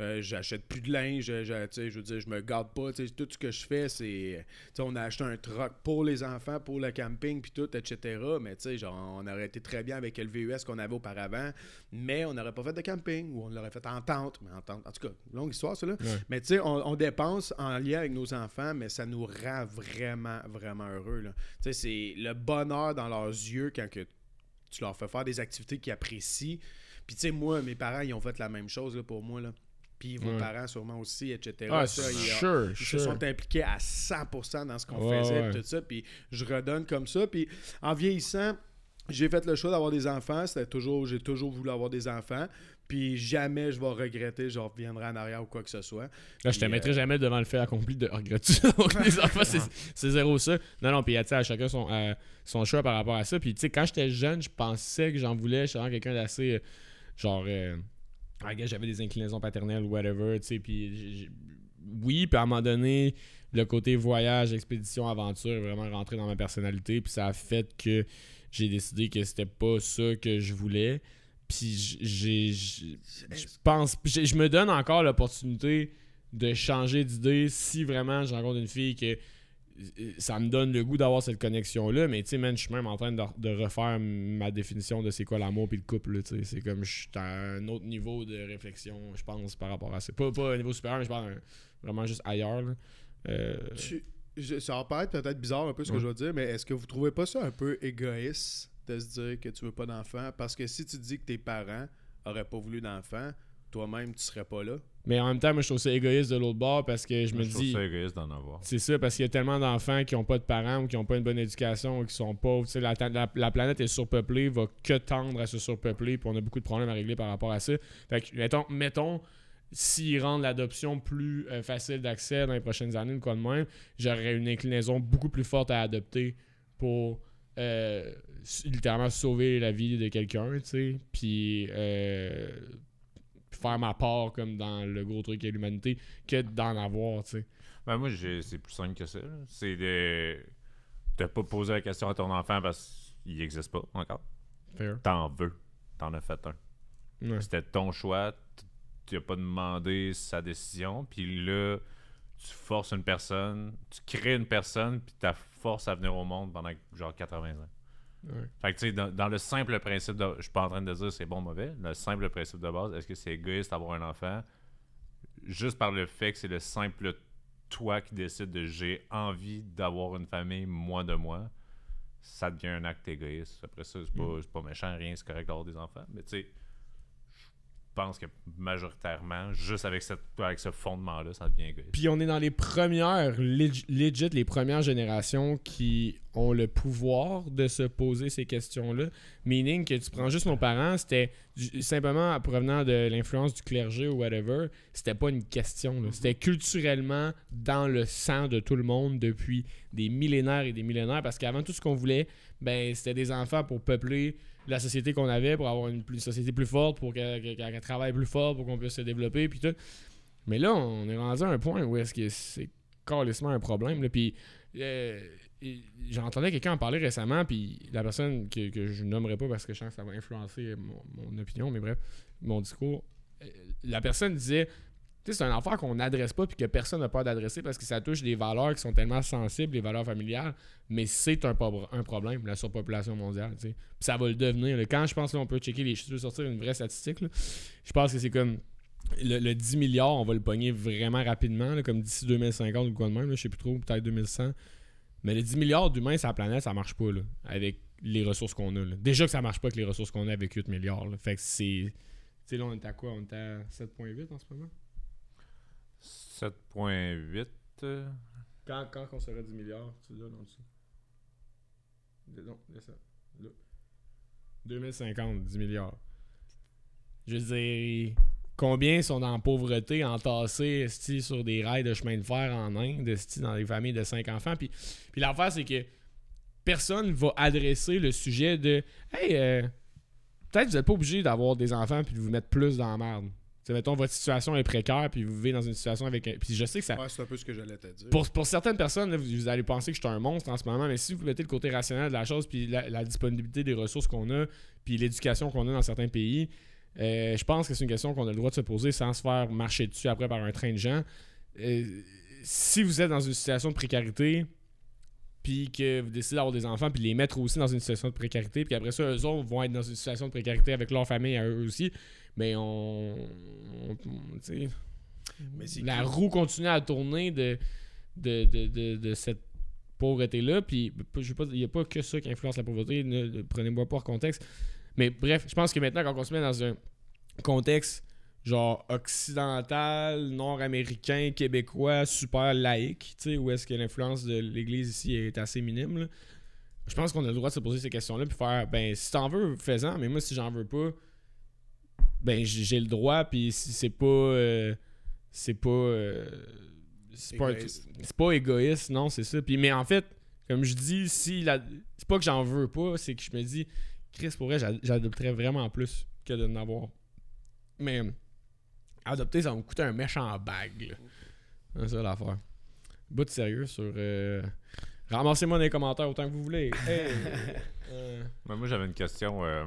S2: Euh, j'achète plus de linge, je, je- sais, je veux dire, je me gâte pas. Tout ce que je fais, c'est. sais, On a acheté un truck pour les enfants, pour le camping, puis tout, etc. Mais tu sais, genre, on aurait été très bien avec le VUS qu'on avait auparavant, mais on n'aurait pas fait de camping, ou on l'aurait fait en tente. Mais en tente, en tout cas, longue histoire, ça là.
S1: Ouais.
S2: Mais tu sais, on, on dépense en lien avec nos enfants, mais ça nous rend vraiment, vraiment heureux. là. Tu sais, c'est le bonheur dans leurs yeux quand que tu leur fais faire des activités qu'ils apprécient. Puis tu sais, moi, mes parents, ils ont fait la même chose là, pour moi. Là. Puis vos
S1: Ouais.
S2: parents, sûrement aussi, etc.
S1: Ah,
S2: Ça, ils-
S1: sure,
S2: ils
S1: sure.
S2: se sont impliqués à 100% dans ce qu'on
S1: Ouais,
S2: faisait,
S1: ouais.
S2: tout ça. Puis je redonne comme ça. Puis en vieillissant, j'ai fait le choix d'avoir des enfants. C'était toujours, j'ai toujours voulu avoir des enfants. Puis jamais je vais regretter, je reviendrai en arrière ou quoi que ce soit.
S1: Là, je te
S2: Puis,
S1: mettrai
S2: euh,
S1: jamais devant le fait accompli de regretter [LAUGHS] des [LAUGHS] enfants. C'est, zéro ça. Non, non, puis à chacun son, euh, son choix par rapport à ça. Puis tu sais, quand j'étais jeune, je pensais que j'en voulais. J'étais quelqu'un d'assez. euh, genre. I guess j'avais des inclinaisons paternelles, whatever. Tu sais, puis oui, puis à un moment donné, le côté voyage, expédition, aventure est vraiment rentré dans ma personnalité. Puis ça a fait que j'ai décidé que c'était pas ça que je voulais. Puis j'ai. Je pense. Je me donne encore l'opportunité de changer d'idée si vraiment je rencontre une fille que ça me donne le goût d'avoir cette connexion-là. Mais tu sais, man, je suis même en train de, de refaire ma définition de c'est quoi l'amour puis le couple. tu sais. C'est comme je suis à un autre niveau de réflexion, je pense, par rapport à ça. Pas, pas un niveau supérieur, mais je parle vraiment juste ailleurs. là. Euh,
S2: Tu- je- ça va paraître peut-être bizarre un peu ce que
S1: Ouais.
S2: je vais dire, mais est-ce que vous trouvez pas ça un peu égoïste de se dire que tu veux pas d'enfant? Parce que si tu dis que tes parents auraient pas voulu d'enfant, toi-même tu serais pas là.
S1: mais en même temps, moi, je trouve ça égoïste de l'autre bord parce que je
S3: Moi,
S1: me
S3: trouve
S1: dis.
S3: ça égoïste d'en avoir.
S1: C'est ça, parce qu'il y a tellement d'enfants qui n'ont pas de parents ou qui n'ont pas une bonne éducation ou qui sont pauvres. Tu sais, la, la- la planète est surpeuplée, va que tendre à se surpeupler, puis on a beaucoup de problèmes à régler par rapport à ça. Fait que, mettons, mettons s'ils rendent l'adoption plus euh, facile d'accès dans les prochaines années ou quoi de même, j'aurais une inclinaison beaucoup plus forte à adopter pour euh, littéralement sauver la vie de quelqu'un, tu sais, puis euh, faire ma part comme dans le gros truc de l'humanité que d'en avoir, tu sais.
S3: Ben, moi, j'ai- c'est plus simple que ça. C'est de. T'as pas posé la question à ton enfant parce qu'il n'existe pas encore. T'en veux. T'en as fait un.
S1: Ouais.
S3: C'était ton choix. Tu n'as pas demandé sa décision. Puis là, tu forces une personne, tu crées une personne, puis tu forces à venir au monde pendant genre 80 ans.
S1: Ouais.
S3: Fait que tu sais, dans, dans le simple principe de. Je suis pas en train de dire c'est bon ou mauvais. Le simple principe de base, est-ce que c'est égoïste d'avoir un enfant? Juste par le fait que c'est le simple toi qui décide de j'ai envie d'avoir une famille, moi de moi, ça devient un acte égoïste. Après ça, c'est pas, c'est pas méchant, rien, c'est correct d'avoir des enfants. Mais tu sais, pense que majoritairement, juste avec, cette, avec ce fondement-là, ça devient égoïste.
S1: Puis on est dans les premières, leg- legit, les premières générations qui ont le pouvoir de se poser ces questions-là. Meaning que tu prends juste nos parents, c'était simplement provenant de l'influence du clergé ou whatever, c'était pas une question. là. C'était culturellement dans le sang de tout le monde depuis des millénaires et des millénaires. Parce qu'avant tout ce qu'on voulait, ben c'était des enfants pour peupler la société qu'on avait pour avoir une, société plus forte, pour qu'elle travaille plus fort, pour qu'on puisse se développer, puis tout. Mais là, on est rendu à un point où est-ce que c'est carrément un problème. Là, puis euh, j'entendais quelqu'un en parler récemment, puis la personne que, je nommerai pas parce que je sens que ça va influencer mon, mon opinion, mais bref, mon discours. euh, La personne disait, sais, c'est un affaire qu'on n'adresse pas puis que personne n'a peur d'adresser parce que ça touche des valeurs qui sont tellement sensibles, les valeurs familiales, mais c'est un, pro- un problème, la surpopulation mondiale. Puis ça va le devenir. Quand je pense qu'on peut checker les je sortir une vraie statistique, là, je pense que c'est comme le, le 10 milliards, on va le pogner vraiment rapidement, comme d'ici 2050 ou quoi de même, je sais plus trop, peut-être 2100. Mais les 10 milliards d'humains sur la planète, ça marche pas avec les ressources qu'on a. Déjà que ça marche pas avec les ressources qu'on a avec 8 milliards. Fait que c'est. Tu sais, là, on est à quoi? On est à 7,8 en ce moment?
S3: 7.8. euh,
S1: Quand, quand on sera 10 milliards, tu Non, laisse ça. Là. 2050, 10 milliards. Je veux dire, combien sont en pauvreté, entassés sur des rails de chemin de fer en Inde, dans des familles de 5 enfants? Puis, puis l'affaire, c'est que personne va adresser le sujet de Hey, euh, peut-être vous n'êtes pas obligé d'avoir des enfants puis de vous mettre plus dans la merde. Sais, mettons, votre situation est précaire puis vous vivez dans une situation avec un. Puis je sais que ça,
S2: Ouais, c'est un peu ce que j'allais te dire.
S1: pour, pour certaines personnes, là, vous, vous allez penser que je suis un monstre en ce moment, mais si vous mettez le côté rationnel de la chose, puis la, la disponibilité des ressources qu'on a, puis l'éducation qu'on a dans certains pays, euh, je pense que c'est une question qu'on a le droit de se poser sans se faire marcher dessus après par un train de gens. Euh, si vous êtes dans une situation de précarité, puis que vous décidez d'avoir des enfants, puis les mettre aussi dans une situation de précarité, puis après ça, eux autres vont être dans une situation de précarité avec leur famille à eux aussi, mais on.
S2: Mais
S1: la roue continue à tourner de, de, de, de, de cette pauvreté-là. Puis, je sais pas, il n'y a pas que ça qui influence la pauvreté. ne- ne- Prenez-moi pas hors contexte. Mais bref, je pense que maintenant, quand on se met dans un contexte genre occidental, nord-américain, québécois, super laïque, tu sais, où est-ce que l'influence de l'Église ici est assez minime, là, je pense qu'on a le droit de se poser ces questions-là puis faire, ben, si t'en veux, fais-en, mais moi, si j'en veux pas, ben, j'ai le droit, puis si c'est pas... euh, c'est pas... euh, c'est pas, pas égoïste, non, c'est ça. Puis, mais en fait, comme je dis, si la, c'est pas que j'en veux pas, c'est que je me dis, Chris, pour vrai, j'a- j'adopterais vraiment plus que de n'avoir. Mais adopter, ça va me coûter un méchant bag. là. C'est ça l'affaire. Bout de sérieux sur. euh, Ramassez-moi dans les commentaires autant que vous voulez. [LAUGHS] Hey! Euh,
S3: Mais moi, j'avais une question euh,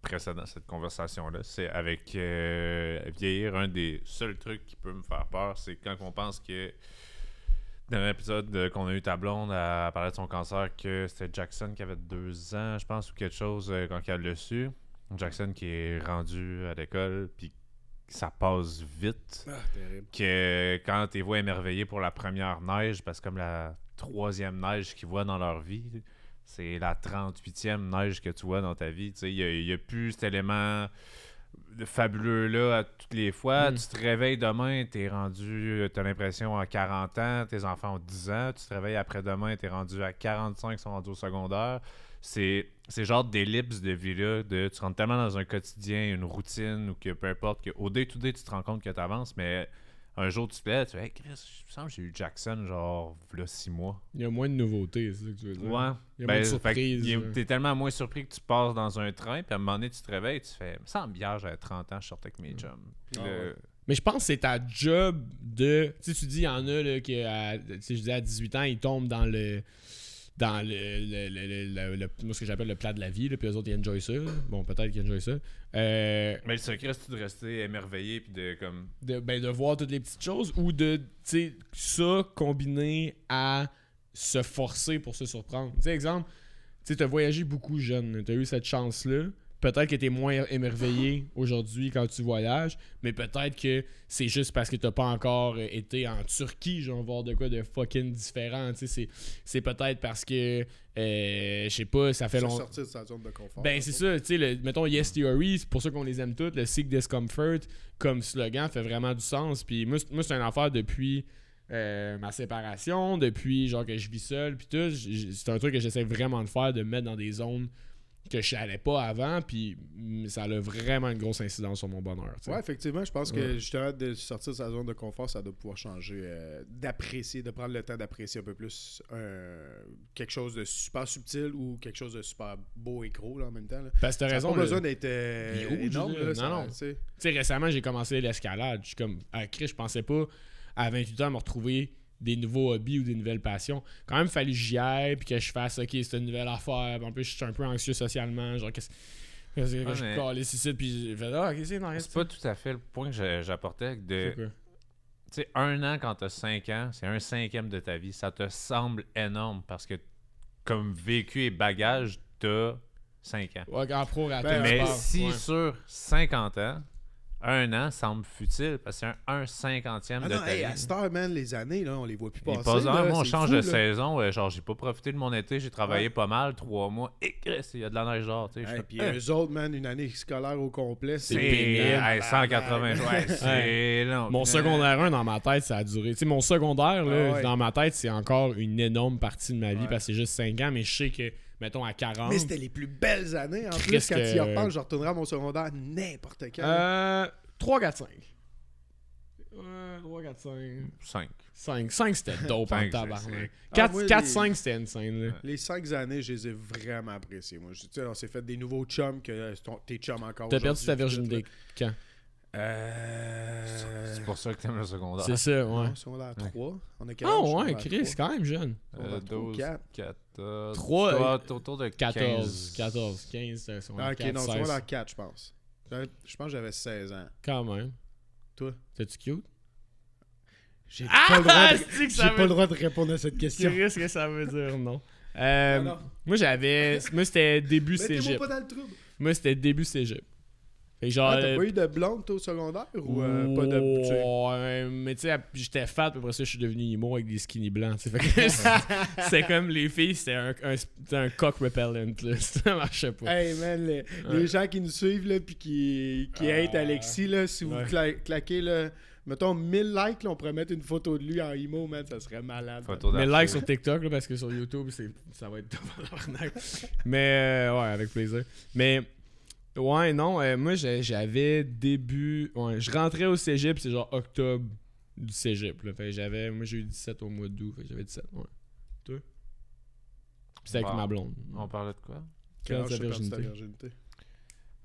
S3: précédant cette conversation-là. C'est avec euh, vieillir, un des seuls trucs qui peut me faire peur, c'est quand on pense que dans l'épisode qu'on a eu ta blonde à parler de son cancer, que c'était Jackson qui avait deux ans, je pense, ou quelque chose euh, quand elle l'a su. Jackson qui est rendu à l'école, puis ça passe vite
S2: Ah,
S3: que quand t'es vois émerveillé pour la première neige, parce que comme la troisième neige qu'ils voient dans leur vie, c'est la 38e neige que tu vois dans ta vie. Tu sais, Il n'y a, plus cet élément fabuleux-là à toutes les fois.
S1: Mm.
S3: Tu te réveilles demain, t'es rendu, t'as l'impression à 40 ans, tes enfants ont 10 ans. Tu te réveilles après-demain, t'es rendu à 45, ils sont rendus au secondaire. C'est c'est genre d'ellipse de vie-là, de tu rentres tellement dans un quotidien, une routine, ou que peu importe, que au day-to-day, tu te rends compte que tu avances, mais un jour, tu te lèves, tu fais, hey, Chris, me semble que j'ai eu Jackson, genre, là, six mois.
S1: Il y a moins de nouveautés, c'est ça que tu veux dire.
S3: Ouais.
S1: Il y a
S3: Ben,
S1: moins de surprises.
S3: T'es tellement moins surpris que tu passes dans un train, puis à un moment donné, tu te réveilles, tu fais, semble hier, j'avais 30 ans, je sortais avec mes chums.
S2: Ah
S3: là,
S2: ouais.
S1: Mais je pense que c'est ta job de. Tu sais, tu dis, il y en a là, qui, à, tu sais, je dis à 18 ans, ils tombent dans le. Dans le, le, le, le- moi, ce que j'appelle le plat de la vie, là, puis eux autres, ils enjoy ça. Bon, peut-être qu'ils enjoy ça. Euh,
S3: Mais le secret, c'est de rester émerveillé, puis de comme.
S1: de, ben, de voir toutes les petites choses ou de, tu sais, ça combiné à se forcer pour se surprendre. Tu sais, exemple, tu t'as voyagé beaucoup jeune, t'as eu cette chance-là. Peut-être que t'es moins émerveillé aujourd'hui quand tu voyages, mais peut-être que c'est juste parce que t'as pas encore euh, été en Turquie, genre voir de quoi de fucking différent. Tu c'est- c'est peut-être parce que, euh, je sais pas, ça fait longtemps.
S2: sortir de sa zone de confort.
S1: Ben, c'est ça, tu sais, mettons Yes Theory, c'est pour ça qu'on les aime toutes, le Seek Discomfort comme slogan fait vraiment du sens. Puis moi, c'est- moi c'est une affaire depuis euh, ma séparation, depuis genre que je vis seul, puis tout. C'est un truc que j'essaie vraiment de faire, de me mettre dans des zones que je n'allais pas avant, puis ça a vraiment une grosse incidence sur mon bonheur. tu sais.
S2: Ouais, effectivement, je pense que
S1: Ouais.
S2: justement de sortir de sa zone de confort, ça doit pouvoir changer, euh, d'apprécier, de prendre le temps d'apprécier un peu plus euh, quelque chose de super subtil ou quelque chose de super beau et gros là, en même temps. Là.
S1: Parce que t'as raison.
S2: pas
S1: le-
S2: besoin d'être euh, énorme.
S1: là. Non,
S2: ça-
S1: non.
S2: tu sais.
S1: Récemment, j'ai commencé l'escalade. Je suis comme, ah, Chris, je pensais pas à 28 ans me retrouver des nouveaux hobbies ou des nouvelles passions. Quand même, fallu que j'y aille puis que je fasse, ok, c'est une nouvelle affaire. Puis En plus, je suis un peu anxieux socialement. Genre, qu'est-ce que
S3: Ouais,
S1: je
S3: mais-
S1: calais ici, puis j'ai fait, ah, ok, c'est.
S3: C'est pas tout à fait le point que j'apportais. De, tu sais, un an quand t'as 5 ans, c'est un cinquième de ta vie. Ça te semble énorme parce que, comme vécu et bagage, t'as 5 ans.
S1: Ouais, en pro, à
S2: Ben,
S3: Mais si
S1: ouais.
S3: sur 50 ans, un an semble futile parce que c'est un, un cinquantième
S2: Ah
S3: de
S2: non,
S3: ta
S2: hey,
S3: vie.
S2: à Star, man, les années, là, on les voit plus passer.
S3: passe
S2: là,
S3: moi, on change
S2: fou,
S3: de
S2: là.
S3: saison. euh, genre, j'ai pas profité de mon été, j'ai travaillé pas mal, trois mois. Et il y a de la neige dehors, tu sais. je
S2: Hey,
S3: fais,
S2: puis eux autres, man, une année scolaire au complet,
S3: c'est
S2: c'est
S1: pénible.
S3: hey, 180 jours. [LAUGHS] C'est long.
S1: Mon secondaire 1 dans ma tête, ça a duré. Tu sais, mon secondaire, là,
S2: Ah ouais.
S1: dans ma tête, c'est encore une énorme partie de ma vie
S2: Ouais.
S1: parce que c'est juste 5 ans, mais je sais que, mettons, à 40.
S2: Mais c'était les plus belles années. En plus, quand tu y repenses, je retournerai à mon secondaire n'importe quand.
S1: Euh. 3, 4, 5. Euh, 3, 4, 5.
S3: 5.
S1: 5. 5, c'était [LAUGHS] dope en
S3: c'est-
S1: tabarnak.
S2: Ah,
S1: 4,
S2: moi,
S1: 4
S2: les-
S1: 5, c'était insane, là.
S2: Les cinq années, je les ai vraiment appréciées. Moi, Je- tu sais, on s'est fait des nouveaux chums que euh, tes chums encore.
S1: T'as perdu ta virginité quand
S2: là. Euh.
S3: C'est pour ça que t'aimes le secondaire.
S1: C'est ça, ouais.
S2: Non, secondaire 3. On a quel
S1: Ah
S2: âge,
S1: ouais, Chris,
S2: 3?
S1: quand même jeune.
S3: Euh,
S2: Secondaire trois ou
S3: 12,
S2: quatre?
S3: 14.
S1: Trois,
S3: tu dois
S1: euh,
S3: être autour de
S1: 14,
S3: 15.
S1: 14, 15, c'était son
S2: Ah, ok,
S1: 4,
S2: non,
S1: 16.
S2: secondaire 4, je pense. J'avais- Je pense que j'avais 16 ans.
S1: Quand même.
S2: Toi?
S1: T'es-tu cute?
S2: J'ai
S1: Ah,
S2: pas, le droit de- [LAUGHS]
S1: c'est que
S2: j'ai
S1: ça
S2: pas
S1: veut-
S2: le droit de répondre à cette question.
S1: Qu'est-ce que ça veut dire, non? [LAUGHS] Euh,
S2: Ah, non.
S1: moi, j'avais. Moi, c'était début
S2: Mettez-moi
S1: cégep.
S2: pas dans le trouble.
S1: Moi, c'était début cégep. Fait genre.
S2: Ah, t'as
S1: euh,
S2: pas eu de blonde, toi, au secondaire? Ou euh, pas de...
S1: Ouais, mais tu sais, j'étais fat, puis après ça, je suis devenu emo avec des skinny blancs. c'était [LAUGHS] comme les filles, c'était un, un, c'était un cock repellent. Là. [LAUGHS] Ça marchait pas.
S2: Hey man, les, les gens qui nous suivent là, puis qui, qui
S1: Ah.
S2: hate Alexis, là, si vous
S1: Ouais.
S2: cla- claquez là, mettons 1000 likes, là, on pourrait mettre une photo de lui en emo, man, ça serait malade.
S3: Photo
S1: Mais
S3: d'archive.
S1: like sur TikTok, là, parce que sur YouTube, c'est, ça va être tabarnak. [LAUGHS] Mais euh, ouais, avec plaisir. Mais ouais, non, euh, moi j'avais début. Ouais, je rentrais au cégep, c'est genre octobre du cégep. Là. Fait que j'avais. Moi j'ai eu 17 au mois d'août. Fait j'avais 17, ouais. Toi? Puis c'était avec ma blonde.
S3: On parlait de quoi?
S2: Perdu ta
S1: virginité?
S2: virginité?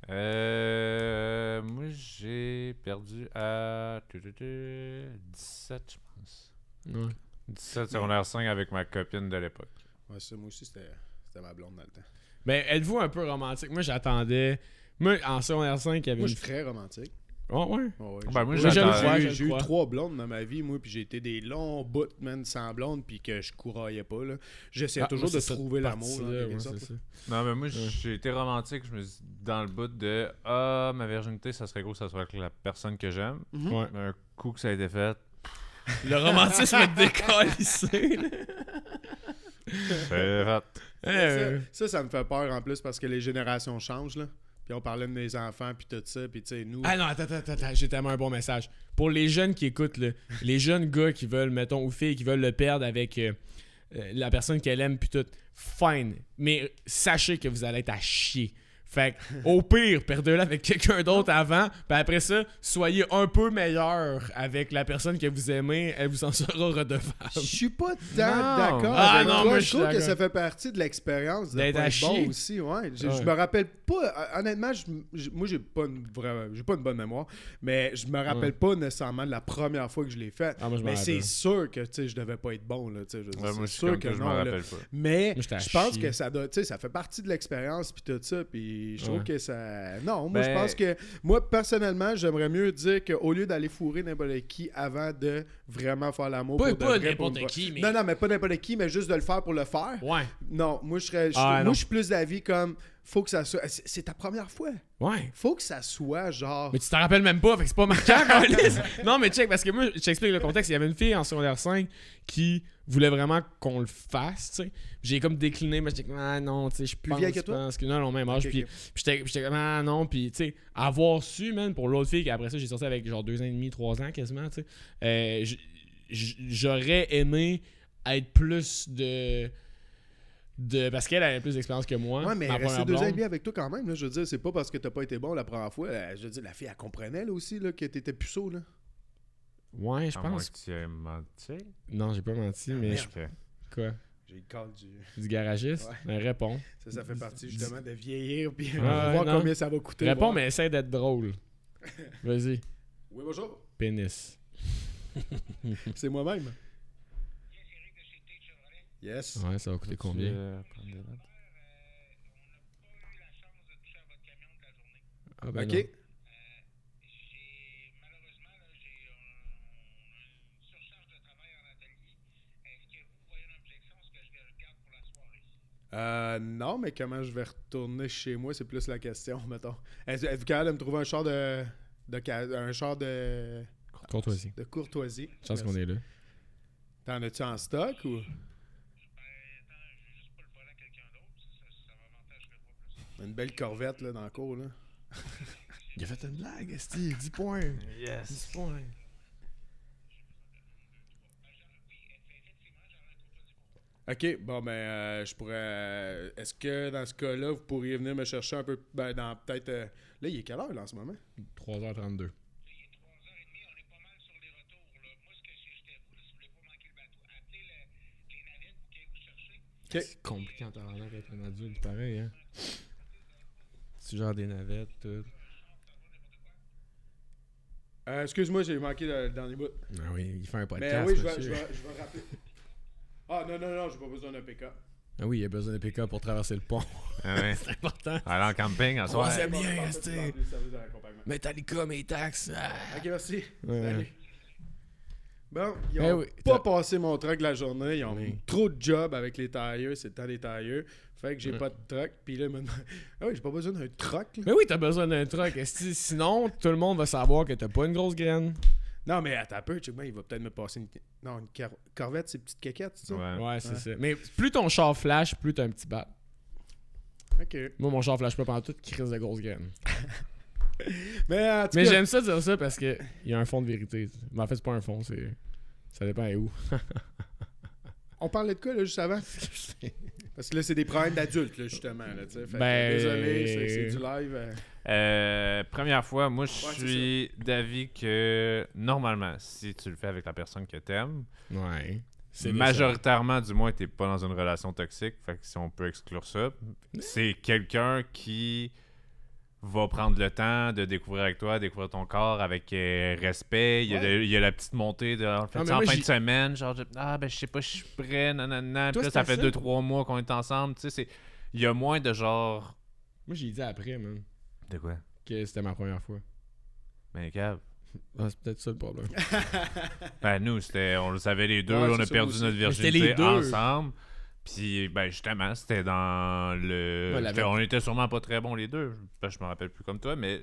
S3: Euh, moi, j'ai perdu à tu, tu, tu, 17, je pense.
S1: Ouais.
S3: 17 secondaire 5 avec ma copine de l'époque.
S2: Ouais, ça, moi aussi, c'était c'était ma blonde dans le temps.
S1: Ben, êtes-vous un peu romantique? Moi j'attendais. Moi en secondaire 5, il y avait
S2: Moi,
S1: une.
S2: je suis très romantique.
S1: Ouais, ouais?
S2: Ouais, ouais,
S3: Ben,
S2: j'ai-
S3: moi,
S2: J'ai eu- trois blondes dans ma vie, moi, puis j'ai été des longs bouts, man, sans blonde, puis que je couraillais pas, là. J'essayais
S1: Ah,
S2: toujours
S1: moi,
S2: de trouver l'amour,
S1: ouais.
S3: Non, mais moi, j'ai été romantique. Je me suis dans le bout de Ah, ma virginité, ça serait cool, ça serait avec la personne que j'aime.
S2: Mhm.
S1: Ouais.
S3: Un coup que ça a été fait,
S1: Le romantisme est [LAUGHS] décalissé.
S3: c'est
S2: Ça, ça, ça me fait peur en plus parce que les générations changent, là. Puis on parlait de mes enfants, puis tout ça, puis tu sais, nous...
S1: Ah non, attends, attends, attends, j'ai tellement un bon message. Pour les jeunes qui écoutent, là, [LAUGHS] les jeunes gars qui veulent, mettons, ou filles qui veulent le perdre avec euh, euh, la personne qu'elle aime, puis tout, fine. Mais sachez que vous allez être à chier. Fait que, au pire, perdez-le avec quelqu'un d'autre avant, puis après ça, soyez un peu meilleur avec la personne que vous aimez, elle vous en sera redevable.
S2: Je suis pas tant d'accord
S1: Ah
S2: avec
S1: non,
S2: toi.
S1: moi, je
S2: trouve que
S1: d'accord.
S2: ça fait partie de l'expérience de
S1: D'être
S2: pas
S1: à
S2: être bon
S1: chier.
S2: aussi. Ouais. Je, je
S1: Ouais.
S2: me rappelle pas... euh, Honnêtement, je, je- moi, j'ai pas une vraie... J'ai pas une bonne mémoire, mais je me rappelle
S1: Ouais.
S2: pas nécessairement de la première fois que je l'ai fait.
S1: Ah, moi, je m'en
S2: mais c'est
S1: rappelle.
S2: sûr que, tu sais, je devais pas être bon, là, tu sais. je veux dire,
S3: Ouais,
S2: c'est
S3: moi, je suis
S2: sûr
S3: comme
S2: que
S3: que je me
S2: non, là.
S3: rappelle pas.
S2: Mais
S1: Moi, j'étais à
S2: je pense
S1: chier.
S2: que ça doit, tu sais, ça fait partie de l'expérience puis tout ça, puis je trouve
S1: Ouais.
S2: que ça. Non, moi je
S3: Ben-
S2: pense que moi personnellement, j'aimerais mieux dire qu'au lieu d'aller fourrer n'importe qui avant de vraiment faire l'amour,
S1: Pas- pas
S2: pour
S1: n'importe qui, mais-
S2: Non, non, mais pas n'importe qui, mais juste de le faire pour le faire.
S1: Ouais,
S2: Non, moi je serais, je-
S1: Ah,
S2: moi
S1: non.
S2: je suis plus d'avis comme, faut que ça soit, c'est ta première fois,
S1: ouais.
S2: faut que ça soit genre.
S1: Mais tu t'en rappelles même pas, fait que c'est pas marquant. [LAUGHS] Non, mais check, parce que moi, je t'explique le contexte. Il y avait une fille en secondaire 5 qui voulait vraiment qu'on le fasse, tu sais. J'ai comme décliné, mais j'étais comme, ah non, tu sais, je
S2: Plus
S1: pense,
S2: vieille que toi?
S1: pense que non, non, même âge. Puis
S2: ok.
S1: puis j'étais comme, ah non, puis tu sais, avoir su, man, pour l'autre fille, qu'après ça, j'ai sorti avec genre deux ans et demi, trois ans quasiment, tu sais. euh, J'aurais aimé être plus de De, parce qu'elle avait plus d'expérience que moi.
S2: Ouais, mais
S1: ma
S2: elle restait deux ans et
S1: blonde.
S2: demi avec toi quand même. Là, je veux dire, c'est pas parce que t'as pas été bon la première fois. là, je veux dire, la fille, elle comprenait là, aussi là, que t'étais puceau. Là.
S1: Ouais, je
S3: À moins
S1: pense.
S3: que tu aies menti.
S1: Non, j'ai pas menti, mais je- quoi?
S2: J'ai le cadre du.
S1: Du garagiste?
S2: Ouais.
S1: Ben, réponds.
S2: Ça, ça fait partie justement de vieillir. Puis
S1: Ouais,
S2: voir
S1: non.
S2: combien ça va coûter.
S1: Réponds,
S2: voir.
S1: mais essaie d'être drôle. [LAUGHS] Vas-y.
S2: Oui, bonjour.
S1: Pénis.
S2: C'est moi-même. Yes.
S1: Ouais, ça va coûter combien?
S3: euh, prendre des notes?
S1: Ah, ben
S2: ok.
S1: non.
S2: Euh, non, mais comment je vais retourner chez moi, c'est plus la question, [LAUGHS] mettons. Est-ce êtes-vous capable de me trouver un char de. un char de.
S1: Courtoisie.
S2: de courtoisie?
S1: Chance qu'on est là.
S2: T'en as-tu en stock ou? Une belle corvette là, dans le cours. Là. [LAUGHS]
S1: Il a fait une blague, Esti. 10 points. 10
S3: Yes.
S1: points.
S2: Ok, bon, ben, euh, je pourrais. euh, Est-ce que dans ce cas-là, vous pourriez venir me chercher un peu. Ben, dans peut-être. euh, Là, il est quelle heure là en ce moment?
S1: 3h32.
S2: Ok.
S1: C'est compliqué en tabarnak avec un adulte, pareil, hein. C'est genre des navettes, tout.
S2: Euh, Excuse-moi, j'ai manqué le, dernier bout.
S1: Ah oui, il fait un
S2: Mais
S1: podcast.
S2: oui, je vais,
S1: monsieur.
S2: je, vais, je vais rappeler. Ah, non, non, non, j'ai pas besoin d'un pick-up.
S1: Ah oui, il a besoin de pick-up pour traverser le pont.
S3: Ah ouais. [LAUGHS]
S1: c'est important.
S3: Aller en camping en soir.
S1: c'est
S2: Bon,
S1: bien,
S2: l'accompagnement.
S1: Metallica, mes taxes. ah.
S2: Ok, merci.
S1: Ouais.
S2: Salut. Bon, ils
S1: Eh
S2: ont
S1: oui,
S2: pas passé mon truck la journée. Ils ont trop de jobs avec les tailleurs. C'est le temps des tailleurs. Fait que j'ai
S1: Ouais.
S2: pas de truck. Puis là, demandent [LAUGHS] Ah oui, j'ai pas besoin d'un truck. là.
S1: Mais oui, t'as besoin d'un truck. Sinon, tout le monde va savoir que t'as pas une grosse graine?
S2: Non, mais attends un peu. check bien, il va peut-être me passer une. Non, une car- Corvette, c'est petite caquette, c'est ça?
S3: Ouais.
S1: Ouais, c'est
S2: Ouais.
S1: ça. Mais plus ton char flash, plus t'as un petit bat.
S2: Ok.
S1: Moi, mon char flash pas pendant toute crise de grosse graine. [LAUGHS] [LAUGHS]
S2: Mais en tout
S1: Mais
S2: cas,
S1: j'aime ça dire ça parce que il y a un fond de vérité. Mais en fait, c'est pas un fond, c'est. Ça dépend où.
S2: on parlait de quoi là, juste avant? [LAUGHS] Parce que là, c'est des problèmes d'adultes, là, justement. Là, que,
S1: Ben-
S2: Désolé, c'est- c'est du live. euh.
S3: Euh, première fois, moi, je
S2: Ouais,
S3: suis d'avis que normalement, si tu le fais avec la personne que t'aimes,
S1: Ouais. C'est
S3: majoritairement, du moins, t'es pas dans une relation toxique. Fait que si on peut exclure ça, c'est quelqu'un qui va prendre le temps de découvrir avec toi, découvrir ton corps avec euh, respect. Il y, a
S2: Ouais.
S3: le- il y a la petite montée de fait
S1: Ah, mais
S3: en
S1: moi,
S3: fin de semaine, genre de, ah ben je sais pas, je suis prêt, nanana. Puis là, ça fait
S1: ça?
S3: 2-3 mois qu'on est ensemble. Tu sais, c'est- il y a moins de genre.
S1: Moi, j'ai dit après, man,
S3: De quoi?
S1: que c'était ma première fois.
S3: Ben, Cave. [LAUGHS]
S1: Ah, c'est peut-être ça le problème.
S3: Ben, nous, c'était, on le savait les deux,
S2: Ouais,
S3: on a perdu
S2: aussi.
S3: notre
S1: Mais
S3: virginité
S1: les deux.
S3: ensemble. Puis, ben, justement, c'était dans le.
S1: Ouais,
S3: on était sûrement pas très bons les deux. Ben, je me rappelle plus comme toi, mais.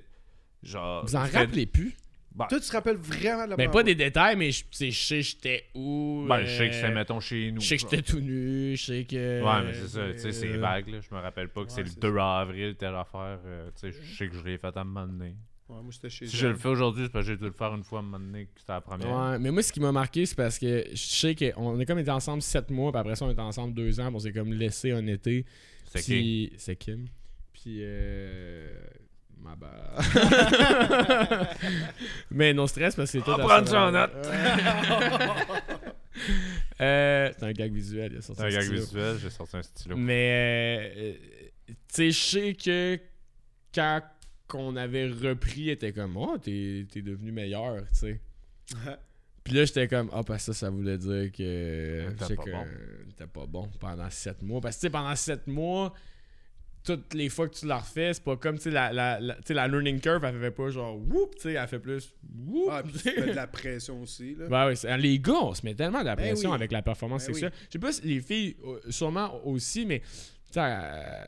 S3: Genre.
S1: Vous en rappelez plus?
S3: Ben,
S2: Toi, tu te rappelles vraiment de la
S1: Ben, pas
S2: fois?
S1: des détails, mais je je sais j'étais où.
S3: ben, je sais que
S1: euh,
S3: c'était, mettons, chez nous.
S1: Je sais que j'étais tout nu, je sais que.
S3: Ouais, mais c'est ça, tu sais, c'est
S1: euh,
S3: vague, là. Je me rappelle pas que c'est le
S2: c'est
S3: 2 avril, telle affaire. euh, tu sais, je sais que je l'ai fait à un moment donné.
S2: Ouais, moi,
S3: Si je le fais aujourd'hui, c'est parce que j'ai dû le faire une fois à un moment donné, que c'était la première.
S1: Ouais, mais moi, ce qui m'a marqué, c'est parce que je sais qu'on est comme été ensemble 7 mois, puis après ça, on était ensemble 2 ans, puis on s'est comme laissé un été.
S3: C'est qui?
S1: C'est Kim. Puis, euh. Ma bad. [LAUGHS] mais non stress parce que c'est tout.
S3: On va prendre
S1: son
S3: ça en
S1: âge.
S3: note. [LAUGHS]
S1: Euh, c'est un gag visuel, il a sorti
S3: C'est un gag
S1: stylo.
S3: visuel, j'ai sorti un stylo.
S1: Mais, euh, tu sais, je sais que quand qu'on avait repris, était comme, oh, t'es t'es devenu meilleur, tu sais. Puis là, j'étais comme, ah, parce que ça, ça voulait dire que sais
S3: pas
S1: que
S3: bon.
S1: pas bon pendant 7 mois. Parce que, tu sais, pendant 7 mois, toutes les fois que tu la refais, c'est pas comme, tu sais, la, la, la, tu sais, la learning curve, elle fait pas genre, whoop, tu sais, elle fait plus, whoop.
S2: Ah, puis tu mets de la pression aussi. Là.
S1: Ben oui, les gars, on se met tellement de la
S2: Ben
S1: pression
S2: oui.
S1: avec la performance
S2: Ben
S1: sexuelle. Je sais pas si les filles, euh, sûrement aussi, mais. tu sais, euh,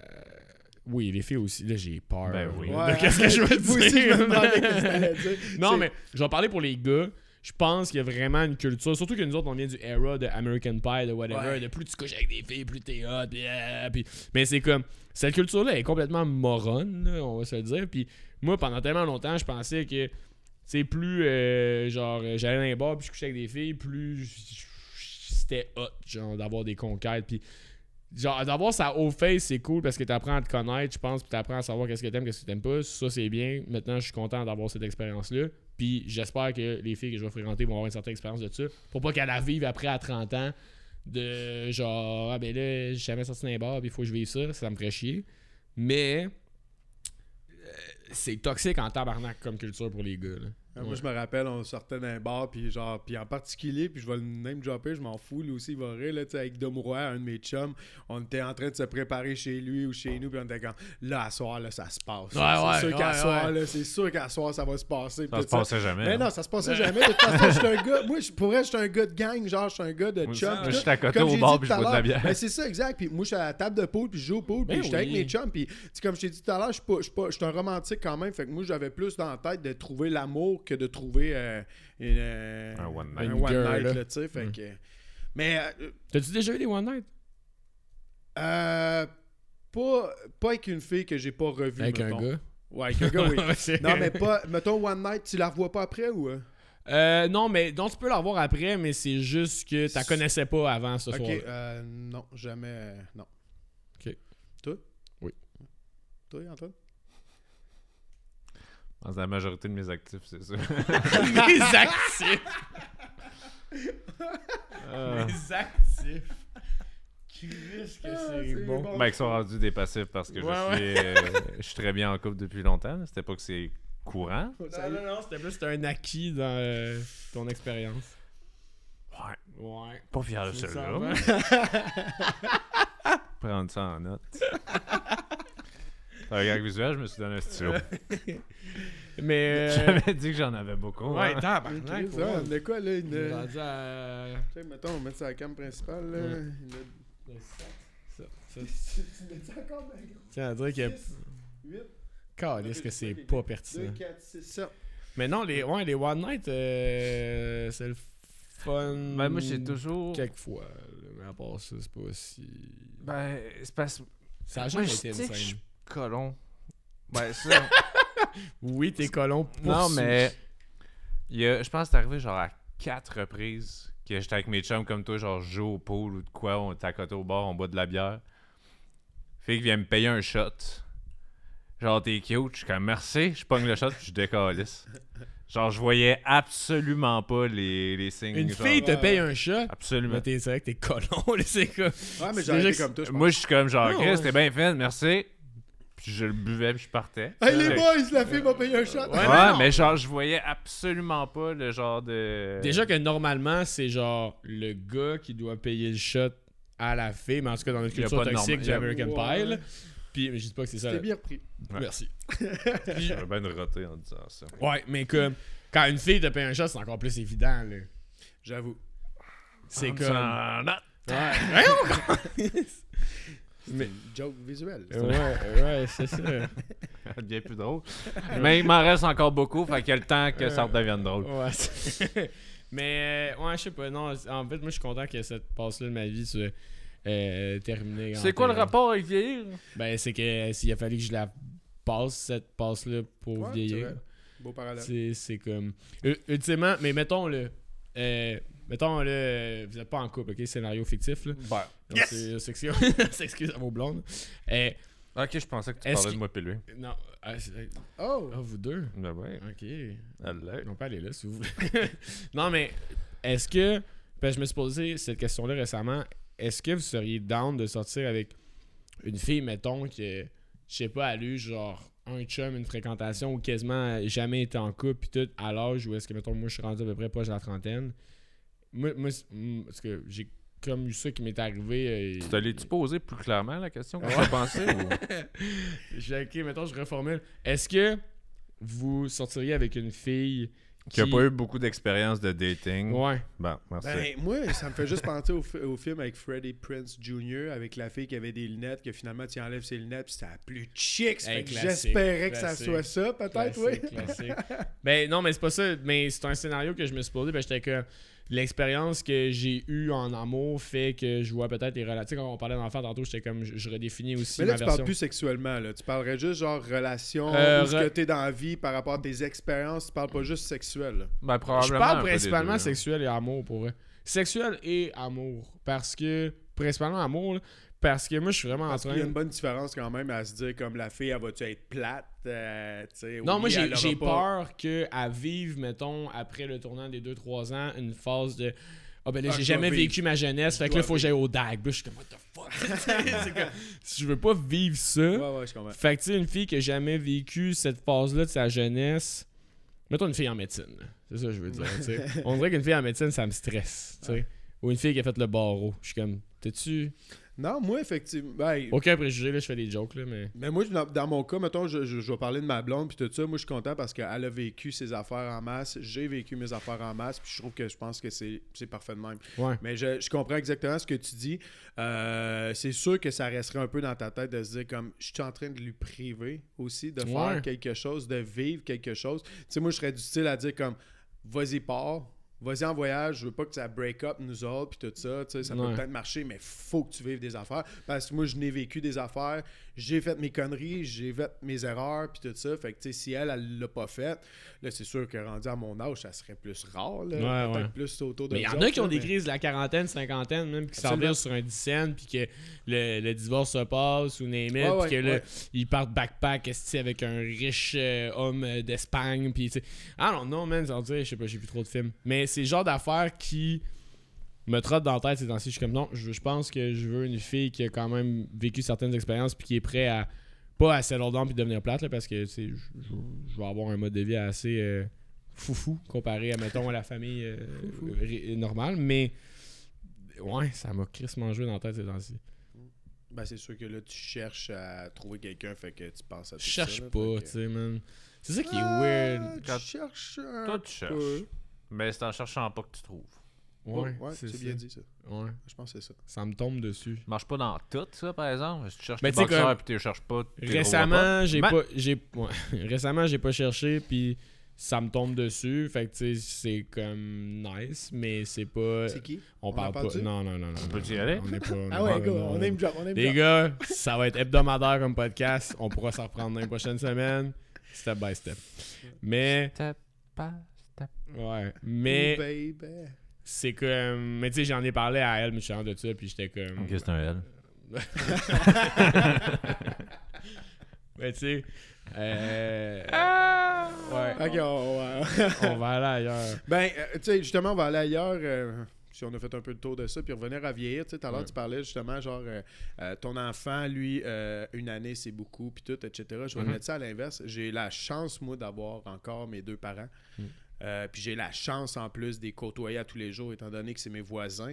S1: oui, les filles aussi. Là, j'ai peur.
S3: Ben oui.
S2: Ouais.
S1: Qu'est-ce que je veux
S2: Moi aussi, je me
S1: dire?
S2: dire. [LAUGHS]
S1: non,
S2: C'est-
S1: mais je vais parler pour les gars. Je pense qu'il y a vraiment une culture, surtout que nous autres, on vient du era de American Pie, de whatever,
S2: Ouais.
S1: de plus tu couches avec des filles, plus t'es hot, puis, euh, puis- mais c'est comme, cette culture-là est complètement moronne, là, on va se le dire, puis moi, pendant tellement longtemps, je pensais que, tu sais, plus, euh, genre, j'allais dans les bars, puis je couchais avec des filles, plus c'était hot, genre, d'avoir des conquêtes, puis Genre, d'avoir sa haut face, c'est cool parce que t'apprends à te connaître, je pense, puis t'apprends à savoir qu'est-ce que t'aimes, qu'est-ce que t'aimes pas. Ça, c'est bien. Maintenant, je suis content d'avoir cette expérience-là. Puis j'espère que les filles que je vais fréquenter vont avoir une certaine expérience de ça. Pour pas qu'elles la vivent après à 30 ans. De genre, ah ben là, j'ai jamais sorti d'un bar, il faut que je vive ça. Ça me ferait chier. Mais. euh, c'est toxique en tabarnak comme culture pour les gars. Là.
S2: Ah, Moi,
S1: Ouais.
S2: je me rappelle, on sortait d'un bar, puis genre, puis en particulier, puis je vais le name dropper, je m'en fous, lui aussi, il va rire, là, tu sais, avec Dom Roy, un de mes chums, on était en train de se préparer chez lui ou chez nous, puis on était comme, là, à soir, là, ça se passe.
S1: Ouais,
S2: c'est
S1: ouais,
S2: sûr qu'à
S1: ouais,
S2: soir, là, c'est sûr qu'à soir, ça va se passer.
S3: Ça se passait jamais.
S2: Mais
S3: hein.
S2: non, ça se passait jamais. De toute façon, je suis un gars. Moi, je- pour vrai, je suis un gars de gang. Genre, je suis un gars de
S3: Moi,
S2: chum.
S3: moi,
S2: puis
S3: je suis à côté
S2: Comme
S3: au
S2: j'ai
S3: bar,
S2: dit
S3: puis
S2: tout
S3: je
S2: à
S3: bois de la
S2: l'heure.
S3: bière.
S2: Ben, c'est ça, exact. Puis moi, je suis à la table de pool, puis je joue au pool, puis
S1: Ben
S2: j'étais avec mes chums. Puis, tu sais, comme je t'ai dit tout à l'heure, je suis pas- je suis pas- je suis un romantique quand même. Fait que moi, j'avais plus dans la tête de trouver l'amour que de trouver euh, une, euh,
S3: Un one night.
S2: un one
S1: girl,
S2: night,
S1: là.
S2: là, tu sais. Fait
S1: Mm.
S2: que. Mais. euh,
S1: T'as-tu déjà eu des One Night?
S2: euh, pas, pas avec une fille que j'ai pas revue.
S1: Avec un gars?
S2: Ouais, avec un gars, oui. [LAUGHS] Non, mais pas. Mettons One Night, tu la revois pas après ou. euh?
S1: Non, mais donc tu peux la voir après, mais c'est juste que tu la connaissais pas avant ce
S2: Ok,
S1: soir.
S2: euh, non, jamais. euh, non.
S1: Ok.
S2: Toi?
S1: Oui.
S2: Toi, Antoine?
S3: Dans la majorité de mes actifs, c'est ça. [LAUGHS]
S1: Mes actifs.
S3: Euh,
S1: Mes actifs. Chris, que
S2: Ah,
S1: c'est
S2: c'est
S1: bon.
S2: bon.
S3: ben, ils sont rendus des passifs parce que
S1: Ouais,
S3: je, suis, euh, je suis très bien en couple depuis longtemps. C'était pas que c'est courant.
S1: Non, non, non, c'était plus un acquis dans euh, ton expérience.
S3: Ouais.
S1: Ouais.
S3: Pas fier de celui-là.
S1: hein?
S3: Prendre ça en note. C'est un gag visuel, je me suis donné un stylo. [LAUGHS]
S1: Mais. [LAUGHS] euh,
S3: J'avais dit que j'en avais beaucoup.
S1: Ouais,
S3: hein.
S1: tabarnak.
S2: Chris,
S1: ouais.
S2: hein, de quoi, là une...
S1: On rendu à-
S2: Tu sais, mettons, on met ça à la cam principale, là.
S1: Ouais.
S2: Une-
S1: Ça, ça. [LAUGHS]
S2: Tu mets ça encore, ben, gros?
S1: Tiens, on dirait que.
S2: 8,
S1: Calisse que c'est pas
S2: 2,
S1: pertinent.
S2: 4, 6, 7.
S1: Mais non, les, ouais, les One Night, euh, c'est le fun.
S3: Ben, moi, j'ai toujours.
S1: Quelquefois, là, mais à part ça, c'est pas aussi.
S3: Ben, c'est parce
S1: Ça a jamais été insane.
S3: suis colon. Ouais, ça. [LAUGHS]
S1: Oui, t'es colon pour
S3: non, mais. il y a- je pense que c'est arrivé genre à quatre reprises que j'étais avec mes chums comme toi, genre je joue au pool ou de quoi, on est à côté au bar, on boit de la bière. Fait qu'il vient me payer un shot. Genre, t'es cute, je suis comme merci, je pogne le shot puis je décalisse. Genre, je voyais absolument pas les, les signes.
S1: Une
S3: genre,
S1: fille te
S2: Ouais.
S1: paye un shot?
S3: Absolument.
S1: Mais t'es c'est vrai que t'es colon, [LAUGHS] c'est quoi.
S2: Ouais, mais
S1: C'est
S2: j'ai comme toi.
S3: Moi, je suis comme genre,
S1: Non,
S3: Chris, c'était bien fait, merci. Puis je le buvais puis je partais.
S2: Hey, les boys, la fille m'a payé un shot!
S1: Ouais,
S3: mais genre, je voyais absolument pas le genre de.
S1: Déjà que normalement, c'est genre le gars qui doit payer le shot à la fille, mais en tout cas dans notre culture toxique
S3: norme-
S1: du American. Pie. là. Puis je dis pas que c'est ça.
S2: T'es
S1: là.
S2: bien repris.
S3: Ouais.
S1: Merci. [LAUGHS]
S3: J'aurais bien roté en disant ça.
S1: Ouais, mais comme quand une fille te paye un shot, c'est encore plus évident. là.
S2: J'avoue.
S1: C'est comme.
S3: Non.
S1: Ouais. [LAUGHS]
S2: Une joke visuelle.
S1: Ouais, ouais, c'est ça. [LAUGHS]
S3: Ça devient plus drôle. Mais il m'en reste encore beaucoup, fait qu'il y a le temps que ça redevienne drôle.
S1: Ouais. c'est- [LAUGHS] Mais, euh, ouais, je sais pas. Non, en fait, moi, je suis content que cette passe-là de ma vie soit euh, terminée.
S3: C'est quoi le rapport avec vieillir?
S1: Ben, c'est que euh, s'il a fallu que je la passe, cette passe-là, pour
S2: Ouais,
S1: vieillir.
S2: Beau parallèle.
S1: C'est c'est comme. U- Ultimement, mais mettons le. Euh, mettons le. Vous êtes pas en couple, ok? Scénario fictif, là.
S3: Ben.
S1: Donc, c'est- c'est excuse- c'est [LAUGHS] excuse à vos blondes. Euh,
S3: Ok, je pensais que tu parlais de moi puis lui.
S1: non. ah, c'est-
S2: Oh!
S1: ah, vous deux?
S3: Ben ouais.
S1: Ok.
S3: Elle
S1: On peut aller là si vous voulez. [LAUGHS] non, mais est-ce que. Ben, je me suis posé cette question-là récemment. Est-ce que vous seriez down de sortir avec une fille, mettons, que, je sais pas, elle a eu genre un chum, une fréquentation ou quasiment jamais été en couple, puis tout, à l'âge où est-ce que, mettons, moi je suis rendu à peu près proche de la trentaine. Moi, moi c'est- mm, parce que j'ai comme eu ça qui m'est arrivé. euh,
S3: Tu t'allais-tu poser plus clairement la question que je pensais? ou- [LAUGHS]
S1: J'ai- ok, mettons, je reformule. Est-ce que vous sortiriez avec une fille
S3: Qui a pas eu beaucoup d'expérience de dating?
S1: Ouais.
S3: Bon, merci.
S2: Ben, moi, ça me fait juste penser au, fi- au film avec Freddie Prince Jr. avec la fille qui avait des lunettes, que finalement tu enlèves ses lunettes, puis c'était la plus chic. Ça
S1: Hey,
S2: J'espérais que ça soit ça, peut-être, oui.
S1: Classique. ben non, mais c'est pas ça. Mais c'est un scénario que je me suis posé. Ben j'étais que l'expérience que j'ai eue en amour fait que je vois peut-être les relations. Quand on parlait d'enfants tantôt, j'étais comme je, je redéfinis aussi
S2: Mais là,
S1: ma
S2: tu
S1: version.
S2: parles plus sexuellement, là. Tu parlerais juste genre relation,
S1: Euh,
S2: ce
S1: re-
S2: que t'es dans la vie par rapport à tes expériences. Tu parles pas juste sexuel.
S3: Ben,
S1: Je
S3: probablement.
S1: parle principalement
S3: deux,
S1: sexuel et amour pour vrai. Sexuel et amour. Parce que, principalement amour, là, Parce que moi, je suis vraiment en train.
S2: qu'il y a une bonne différence quand même à se dire comme la fille, elle va-tu être plate? euh,
S1: Non,
S2: oui,
S1: moi, j'ai
S2: pas-
S1: peur qu'à vivre, mettons, après le tournant des 2-3 ans, une phase de. Ah, ben là,
S2: Ah,
S1: j'ai jamais vécu ma jeunesse, fait que là, faut que j'aille au DAG. Là, je suis comme, what the fuck? [LAUGHS] C'est comme, si je veux pas vivre ça.
S2: Ouais, ouais, je comprends.
S1: Fait que, tu sais, une fille qui a jamais vécu cette phase-là de sa jeunesse. Mettons une fille en médecine. C'est ça que je veux dire. [LAUGHS] On dirait qu'une fille en médecine, ça me stresse. tu sais. Ou une fille qui a fait le barreau. Je suis comme, t'es-tu.
S2: Non, moi, effectivement. ben,
S1: Aucun préjugé, là, je fais des jokes, là, mais.
S2: Mais moi, dans, dans mon cas, mettons, je, je, je vais parler de ma blonde puis tout ça. Moi, je suis content parce qu'elle a vécu ses affaires en masse. J'ai vécu mes affaires en masse. Puis je trouve que je pense que c'est c'est parfait de même.
S1: Ouais.
S2: Mais je, je comprends exactement ce que tu dis. Euh, c'est sûr que ça resterait un peu dans ta tête de se dire comme je suis en train de lui priver aussi de faire quelque chose, de vivre quelque chose. Tu sais, moi, je serais du style à dire comme vas-y, pars. Vas-y en voyage, je veux pas que ça break up nous autres, puis tout ça, tu sais, ça
S1: Ouais.
S2: peut peut-être marcher, mais faut que tu vives des affaires. Parce que moi, je n'ai vécu des affaires, j'ai fait mes conneries, j'ai fait mes erreurs, puis tout ça. Fait que, tu sais, si elle, elle l'a pas fait, là, c'est sûr que rendu à mon âge, ça serait plus rare, là.
S1: Ouais,
S2: plus autour de
S1: Mais il y en a qui ont des crises de la quarantaine, cinquantaine, même, qui s'en sur un dizaine, puis que le, le divorce se passe, ou name it, puis que là, ils partent backpack avec un riche euh, homme euh, d'Espagne, puis tu sais. Ah non, non, man, je sais pas, j'ai plus trop de films. Mais c'est le genre d'affaires qui me trotte dans la tête ces temps-ci. Je suis comme, non, je, je pense que je veux une fille qui a quand même vécu certaines expériences, puis qui est prête à, pas à settle down puis devenir plate, là, parce que, tu sais, je, je- je vais avoir un mode de vie assez... euh, foufou comparé à, mettons, à la famille euh, ré- normale. Mais, ouais, ça m'a crissement joué dans la tête ces temps-ci.
S2: Ben, c'est sûr que là, tu cherches à trouver quelqu'un, fait que tu penses à tout
S1: Je cherche
S2: ça, là,
S1: pas, tu sais, man. C'est ça qui est
S2: Ah,
S1: weird.
S2: Tu cherches un
S3: Toi, tu cherches. Mais c'est en cherchant pas que tu trouves.
S1: Ouais,
S2: Ouais, c'est bien dit, ça.
S1: Ouais,
S2: Je pense que c'est ça.
S1: ça me tombe dessus.
S3: Marche pas dans tout, ça, par exemple. Si tu cherches
S1: Mais
S3: des
S1: tu sais,
S3: boxeurs
S1: comme-
S3: puis tu les cherches pas,
S1: Récemment, j'ai
S3: Ben,
S1: pas. J'ai, ouais. [LAUGHS] Récemment, j'ai pas cherché, puis ça me tombe dessus. Fait que, tu sais, c'est comme nice, mais c'est pas.
S2: C'est qui?
S1: On parle pas.
S2: parle-tu?
S1: Non, non, non, non.
S3: On peut-y
S1: non,
S3: aller?
S1: On est pas.
S2: Ah ouais,
S1: non,
S2: go,
S1: non,
S2: on aime on aime
S1: Les gars, ça va être hebdomadaire comme podcast. On pourra s'en reprendre dans les prochaines semaines. Step by step. Mais,
S3: Step by step.
S1: ouais. Mais,
S2: Oh, baby.
S1: C'est comme. Mais tu sais, j'en ai parlé à elle, mais je suis rendu de ça, puis j'étais comme.
S3: Ok, c'est un L. [LAUGHS]
S1: Mais tu sais. Euh, ouais.
S2: Ok, on va... [LAUGHS]
S1: On va aller ailleurs.
S2: Ben, euh, tu sais, justement, on va aller ailleurs. euh, si on a fait un peu le tour de ça, puis revenir à vieillir. Tu sais, tout à l'heure,
S1: Ouais.
S2: tu parlais justement, genre, euh, euh, ton enfant, lui, euh, une année, c'est beaucoup, puis tout, etc. Je vais
S1: Mhm.
S2: mettre ça à l'inverse. J'ai la chance, moi, d'avoir encore mes deux parents.
S1: Mhm.
S2: Euh, puis j'ai la chance, en plus, de les côtoyer à tous les jours, étant donné que c'est mes voisins.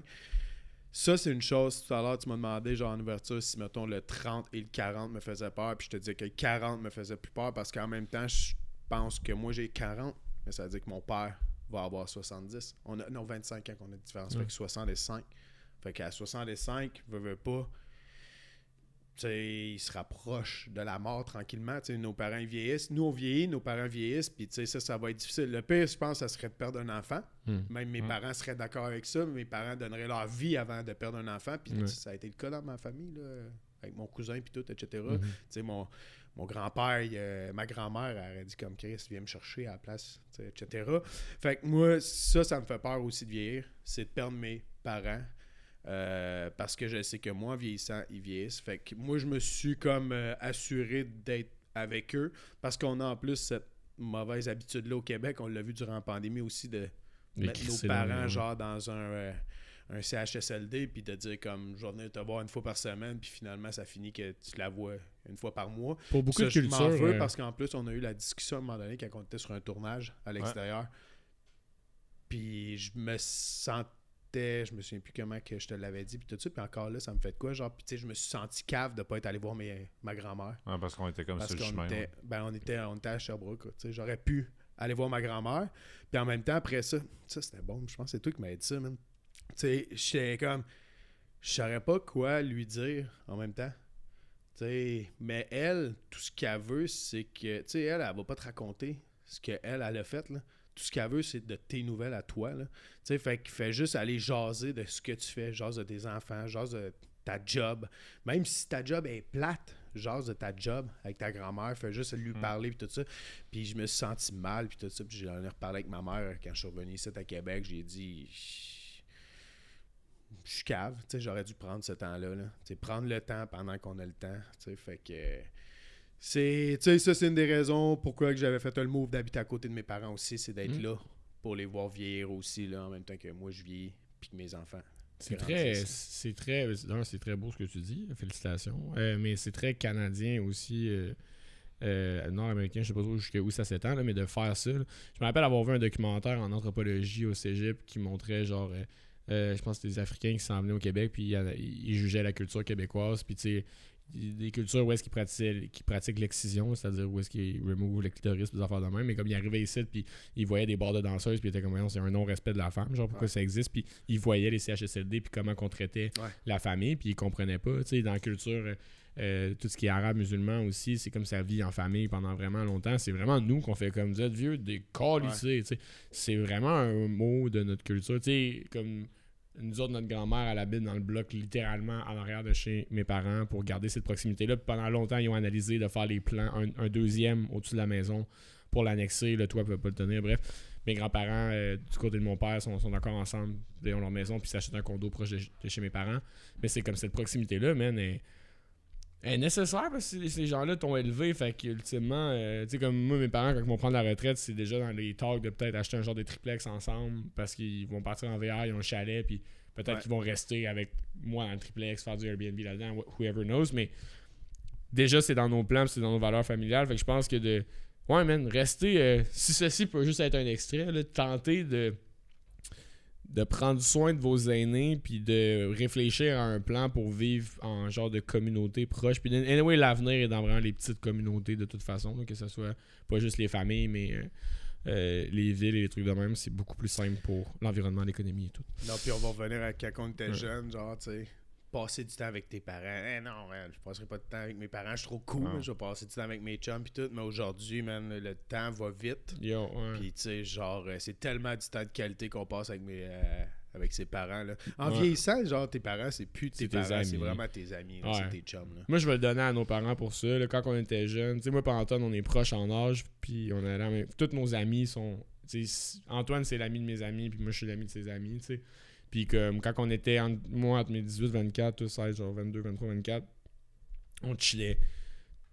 S2: Ça, c'est une chose. Tout à l'heure, tu m'as demandé, genre, en ouverture, si, mettons, le 30 et le 40 me faisaient peur. Puis je te disais que le 40 me faisait plus peur parce qu'en même temps, je pense que moi, j'ai 40, mais ça veut dire que mon père va avoir 70. On a, non, 25 ans qu'on a de différence. Fait que 65. Fait qu'à 65, veut, veut pas, tu sais, il se rapproche de la mort tranquillement. Tu sais, nos parents ils vieillissent. Nous, on vieillit, nos parents vieillissent. Puis, tu sais, ça, ça va être difficile. Le pire, je pense, ça serait de perdre un enfant.
S1: Hmm.
S2: Même mes
S3: Hmm.
S2: parents seraient d'accord avec ça. Mes parents donneraient leur vie avant de perdre un enfant. Puis, ça a été le cas dans ma famille, là, avec mon cousin, puis tout, etc. Tu sais, mon, mon grand-père, euh, ma grand-mère, elle aurait dit comme Chris, viens me chercher à la place, etc. Fait que moi, ça, ça me fait peur aussi de vieillir. C'est de perdre mes parents. Euh, parce que je sais que moi, en vieillissant, ils vieillissent. Fait que moi, je me suis comme euh, assuré d'être avec eux. Parce qu'on a en plus cette mauvaise habitude-là au Québec. On l'a vu durant la pandémie aussi de mettre nos parents genre dans un, euh, un CHSLD puis de dire comme je vais venir te voir une fois par semaine puis finalement ça finit que tu la vois une fois par mois.
S1: Pour beaucoup
S2: Ça,
S1: de
S2: je m'en
S1: cultures.
S2: veux parce qu'en plus on a eu la discussion à un moment donné quand on était sur un tournage à l'extérieur. Puis je me sentais, je me souviens plus comment que je te l'avais dit puis tout ça puis encore là ça me fait de quoi genre puis tu sais je me suis senti cave de pas être allé voir mes- ma grand-mère.
S3: Parce qu'on était comme sur le chemin.
S2: était,
S3: ouais.
S2: ben, on était, on était à Sherbrooke. Tu sais, J'aurais pu aller voir ma grand-mère. Puis en même temps, après ça, ça c'était bon. Je pense que c'est toi qui m'as dit ça, man. Tu sais, j'étais comme. Je saurais pas quoi lui dire en même temps. Tu sais, mais elle, tout ce qu'elle veut, c'est que. Tu sais, elle, elle va pas te raconter ce qu'elle, elle a fait, là. Tout ce qu'elle veut, c'est de tes nouvelles à toi, là. Tu sais, fait qu'il fait juste aller jaser de ce que tu fais, jase de tes enfants, jase de ta job. Même si ta job est plate, jase de ta job avec ta grand-mère, fais juste lui parler puis tout ça. Puis je me suis senti mal puis tout ça, puis j'en ai reparlé avec ma mère quand je suis revenu ici à Québec, j'ai dit je suis cave. Tu sais, j'aurais dû prendre ce temps-là. Là. Tu sais, prendre le temps pendant qu'on a le temps. Tu sais, fait que. C'est, tu sais, ça, c'est une des raisons pourquoi que j'avais fait le move d'habiter à côté de mes parents aussi, c'est d'être
S1: Mm.
S2: là pour les voir vieillir aussi, là, en même temps que moi je vieillis, puis que mes enfants.
S1: C'est très, c'est très, non, c'est très beau ce que tu dis, félicitations. Euh, mais c'est très canadien aussi, euh, euh, nord-américain, je sais pas trop jusqu'où ça s'étend, là, mais de faire ça. là. Je me rappelle avoir vu un documentaire en anthropologie au cégep qui montrait genre, je pense que c'était des Africains qui s'en venaient au Québec, puis ils jugeaient la culture québécoise, puis tu sais, des cultures où est-ce qu'ils pratiquent, l'excision, c'est-à-dire où est-ce qu'ils remove le clitoris, des affaires de même, mais comme ils arrivaient ici, puis ils voyaient des bords de danseuses, puis ils étaient comme, Voyons, c'est un non-respect de la femme, genre pourquoi
S2: Ouais.
S1: ça existe, puis ils voyaient les CHSLD, puis comment qu'on traitait
S2: Ouais.
S1: la famille, puis ils comprenaient pas, tu sais, dans la culture, euh, tout ce qui est arabe, musulman aussi, c'est comme ça vit en famille pendant vraiment longtemps, c'est vraiment nous qu'on fait comme, vous êtes vieux, des calissés, tu sais, c'est vraiment un mot de notre culture, tu sais, comme nous autres, notre grand-mère, elle habite dans le bloc littéralement en arrière de chez mes parents pour garder cette proximité-là. Pendant longtemps, ils ont analysé de faire les plans, un, deuxième au-dessus de la maison pour l'annexer. Le toit ne peut pas le tenir. Bref, mes grands-parents, euh, du côté de mon père, sont, encore ensemble. Ils ont leur maison, puis s'achètent un condo proche de, chez mes parents. Mais c'est comme cette proximité-là, man, est nécessaire parce que ces gens-là t'ont élevé. Fait qu'ultimement, euh, tu sais, comme moi, mes parents, quand ils vont prendre la retraite, c'est déjà dans les talks de peut-être acheter un genre de triplex ensemble parce qu'ils vont partir en VR, ils ont un chalet, puis peut-être
S2: Ouais.
S1: qu'ils vont rester avec moi dans le triplex, faire du Airbnb là-dedans, wh- whoever knows. Mais déjà, c'est dans nos plans, c'est dans nos valeurs familiales. Fait que je pense que de. Ouais, man, rester. euh, si ceci peut juste être un extrait, là, tenter de de prendre soin de vos aînés puis de réfléchir à un plan pour vivre en genre de communauté proche. Puis anyway l'avenir est dans vraiment les petites communautés de toute façon là, que ce soit pas juste les familles mais euh, euh, les villes et les trucs de même. C'est beaucoup plus simple pour l'environnement l'économie et tout.
S2: Non, puis on va revenir à quand on était
S1: Ouais.
S2: jeune, genre, tu sais, passer du temps avec tes parents. Eh non, man, je passerai pas de temps avec mes parents, je suis trop cool,
S3: Ah.
S2: je vais passer du temps avec mes chums puis tout, mais aujourd'hui, man, le temps va vite.
S1: Yo, ouais.
S2: Puis, tu sais, genre, euh, c'est tellement du temps de qualité qu'on passe avec mes. euh, avec ses parents, là. En
S1: Ouais.
S2: vieillissant, genre, tes parents, c'est plus tes parents, c'est vraiment tes amis,
S1: Ouais.
S2: c'est tes chums, là.
S1: Moi, je vais le donner à nos parents pour ça. là, quand on était jeunes, tu sais, moi, et Antoine, on est proches en âge, puis on mais tous nos amis sont. Antoine, c'est l'ami de mes amis, puis moi, je suis l'ami de ses amis, tu sais. Puis comme quand on était, en- moi, entre mes 18, 24, tous 16, genre 22, 23, 24, on chillait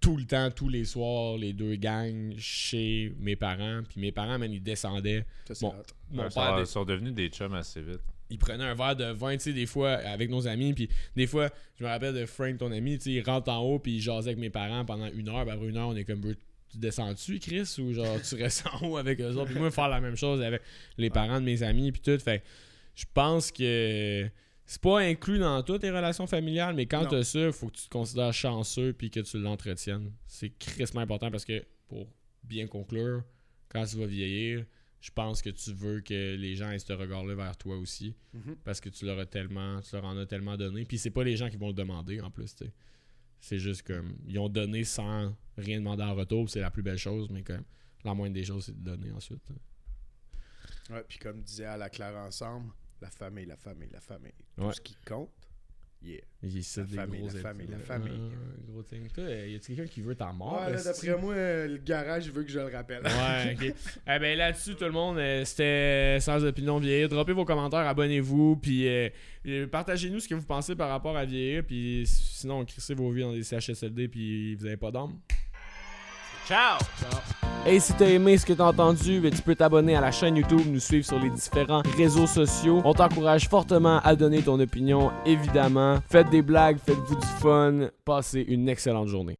S1: tout le temps, tous les soirs, les deux gangs, chez mes parents. Puis mes parents, man, ils descendaient.
S2: Ça, c'est
S1: Bon.
S2: hot.
S1: Mon
S3: Ouais,
S1: père,
S3: sont, devenus des chums assez vite.
S1: il prenait un verre de vin, tu sais, des fois, avec nos amis. Puis des fois, je me rappelle de Frank, ton ami, tu sais, il rentre en haut, puis il jasait avec mes parents pendant une heure. Puis après une heure, on est comme, tu descends-tu, Chris, ou genre, tu restes en haut avec eux autres? Puis moi, faire la même chose avec les parents de mes amis, puis tout. Fait je pense que c'est pas inclus dans toutes tes relations familiales, mais quand
S2: Non.
S1: t'as ça, faut que tu te considères chanceux, puis que tu l'entretiennes. C'est crissement important parce que, pour bien conclure, quand tu vas vieillir, je pense que tu veux que les gens aient ce regard-là vers toi aussi
S2: Mhm.
S1: parce que tu leur as tellement tu leur en as tellement donné puis c'est pas les gens qui vont le demander en plus tu c'est juste comme ils ont donné sans rien demander en retour c'est la plus belle chose mais comme la moindre des choses c'est de donner ensuite
S2: Ouais, puis comme disait à la Claire ensemble, la famille, la famille, la famille. Tout
S1: Ouais.
S2: ce qui compte, yeah.
S1: Il
S2: La
S1: des
S2: famille,
S1: gros
S2: la famille, la famille.
S1: ouais, gros thing. Toi, y a-tu quelqu'un qui veut ta mort
S2: ouais, là, d'après moi, euh, le garage, veut que je le rappelle.
S1: Ouais, [LAUGHS] ok. eh ben là-dessus, tout le monde, euh, c'était sans opinion vieillir. Droppez vos commentaires, abonnez-vous, puis euh, euh, partagez-nous ce que vous pensez par rapport à vieillir, puis sinon, crissez vos vies dans des CHSLD, puis vous avez pas d'âme.
S3: Ciao!
S1: Et si t'as aimé ce que t'as entendu, ben, tu peux t'abonner à la chaîne YouTube, nous suivre sur les différents réseaux sociaux. On t'encourage fortement à donner ton opinion, évidemment. Faites des blagues, faites-vous du fun. Passez une excellente journée.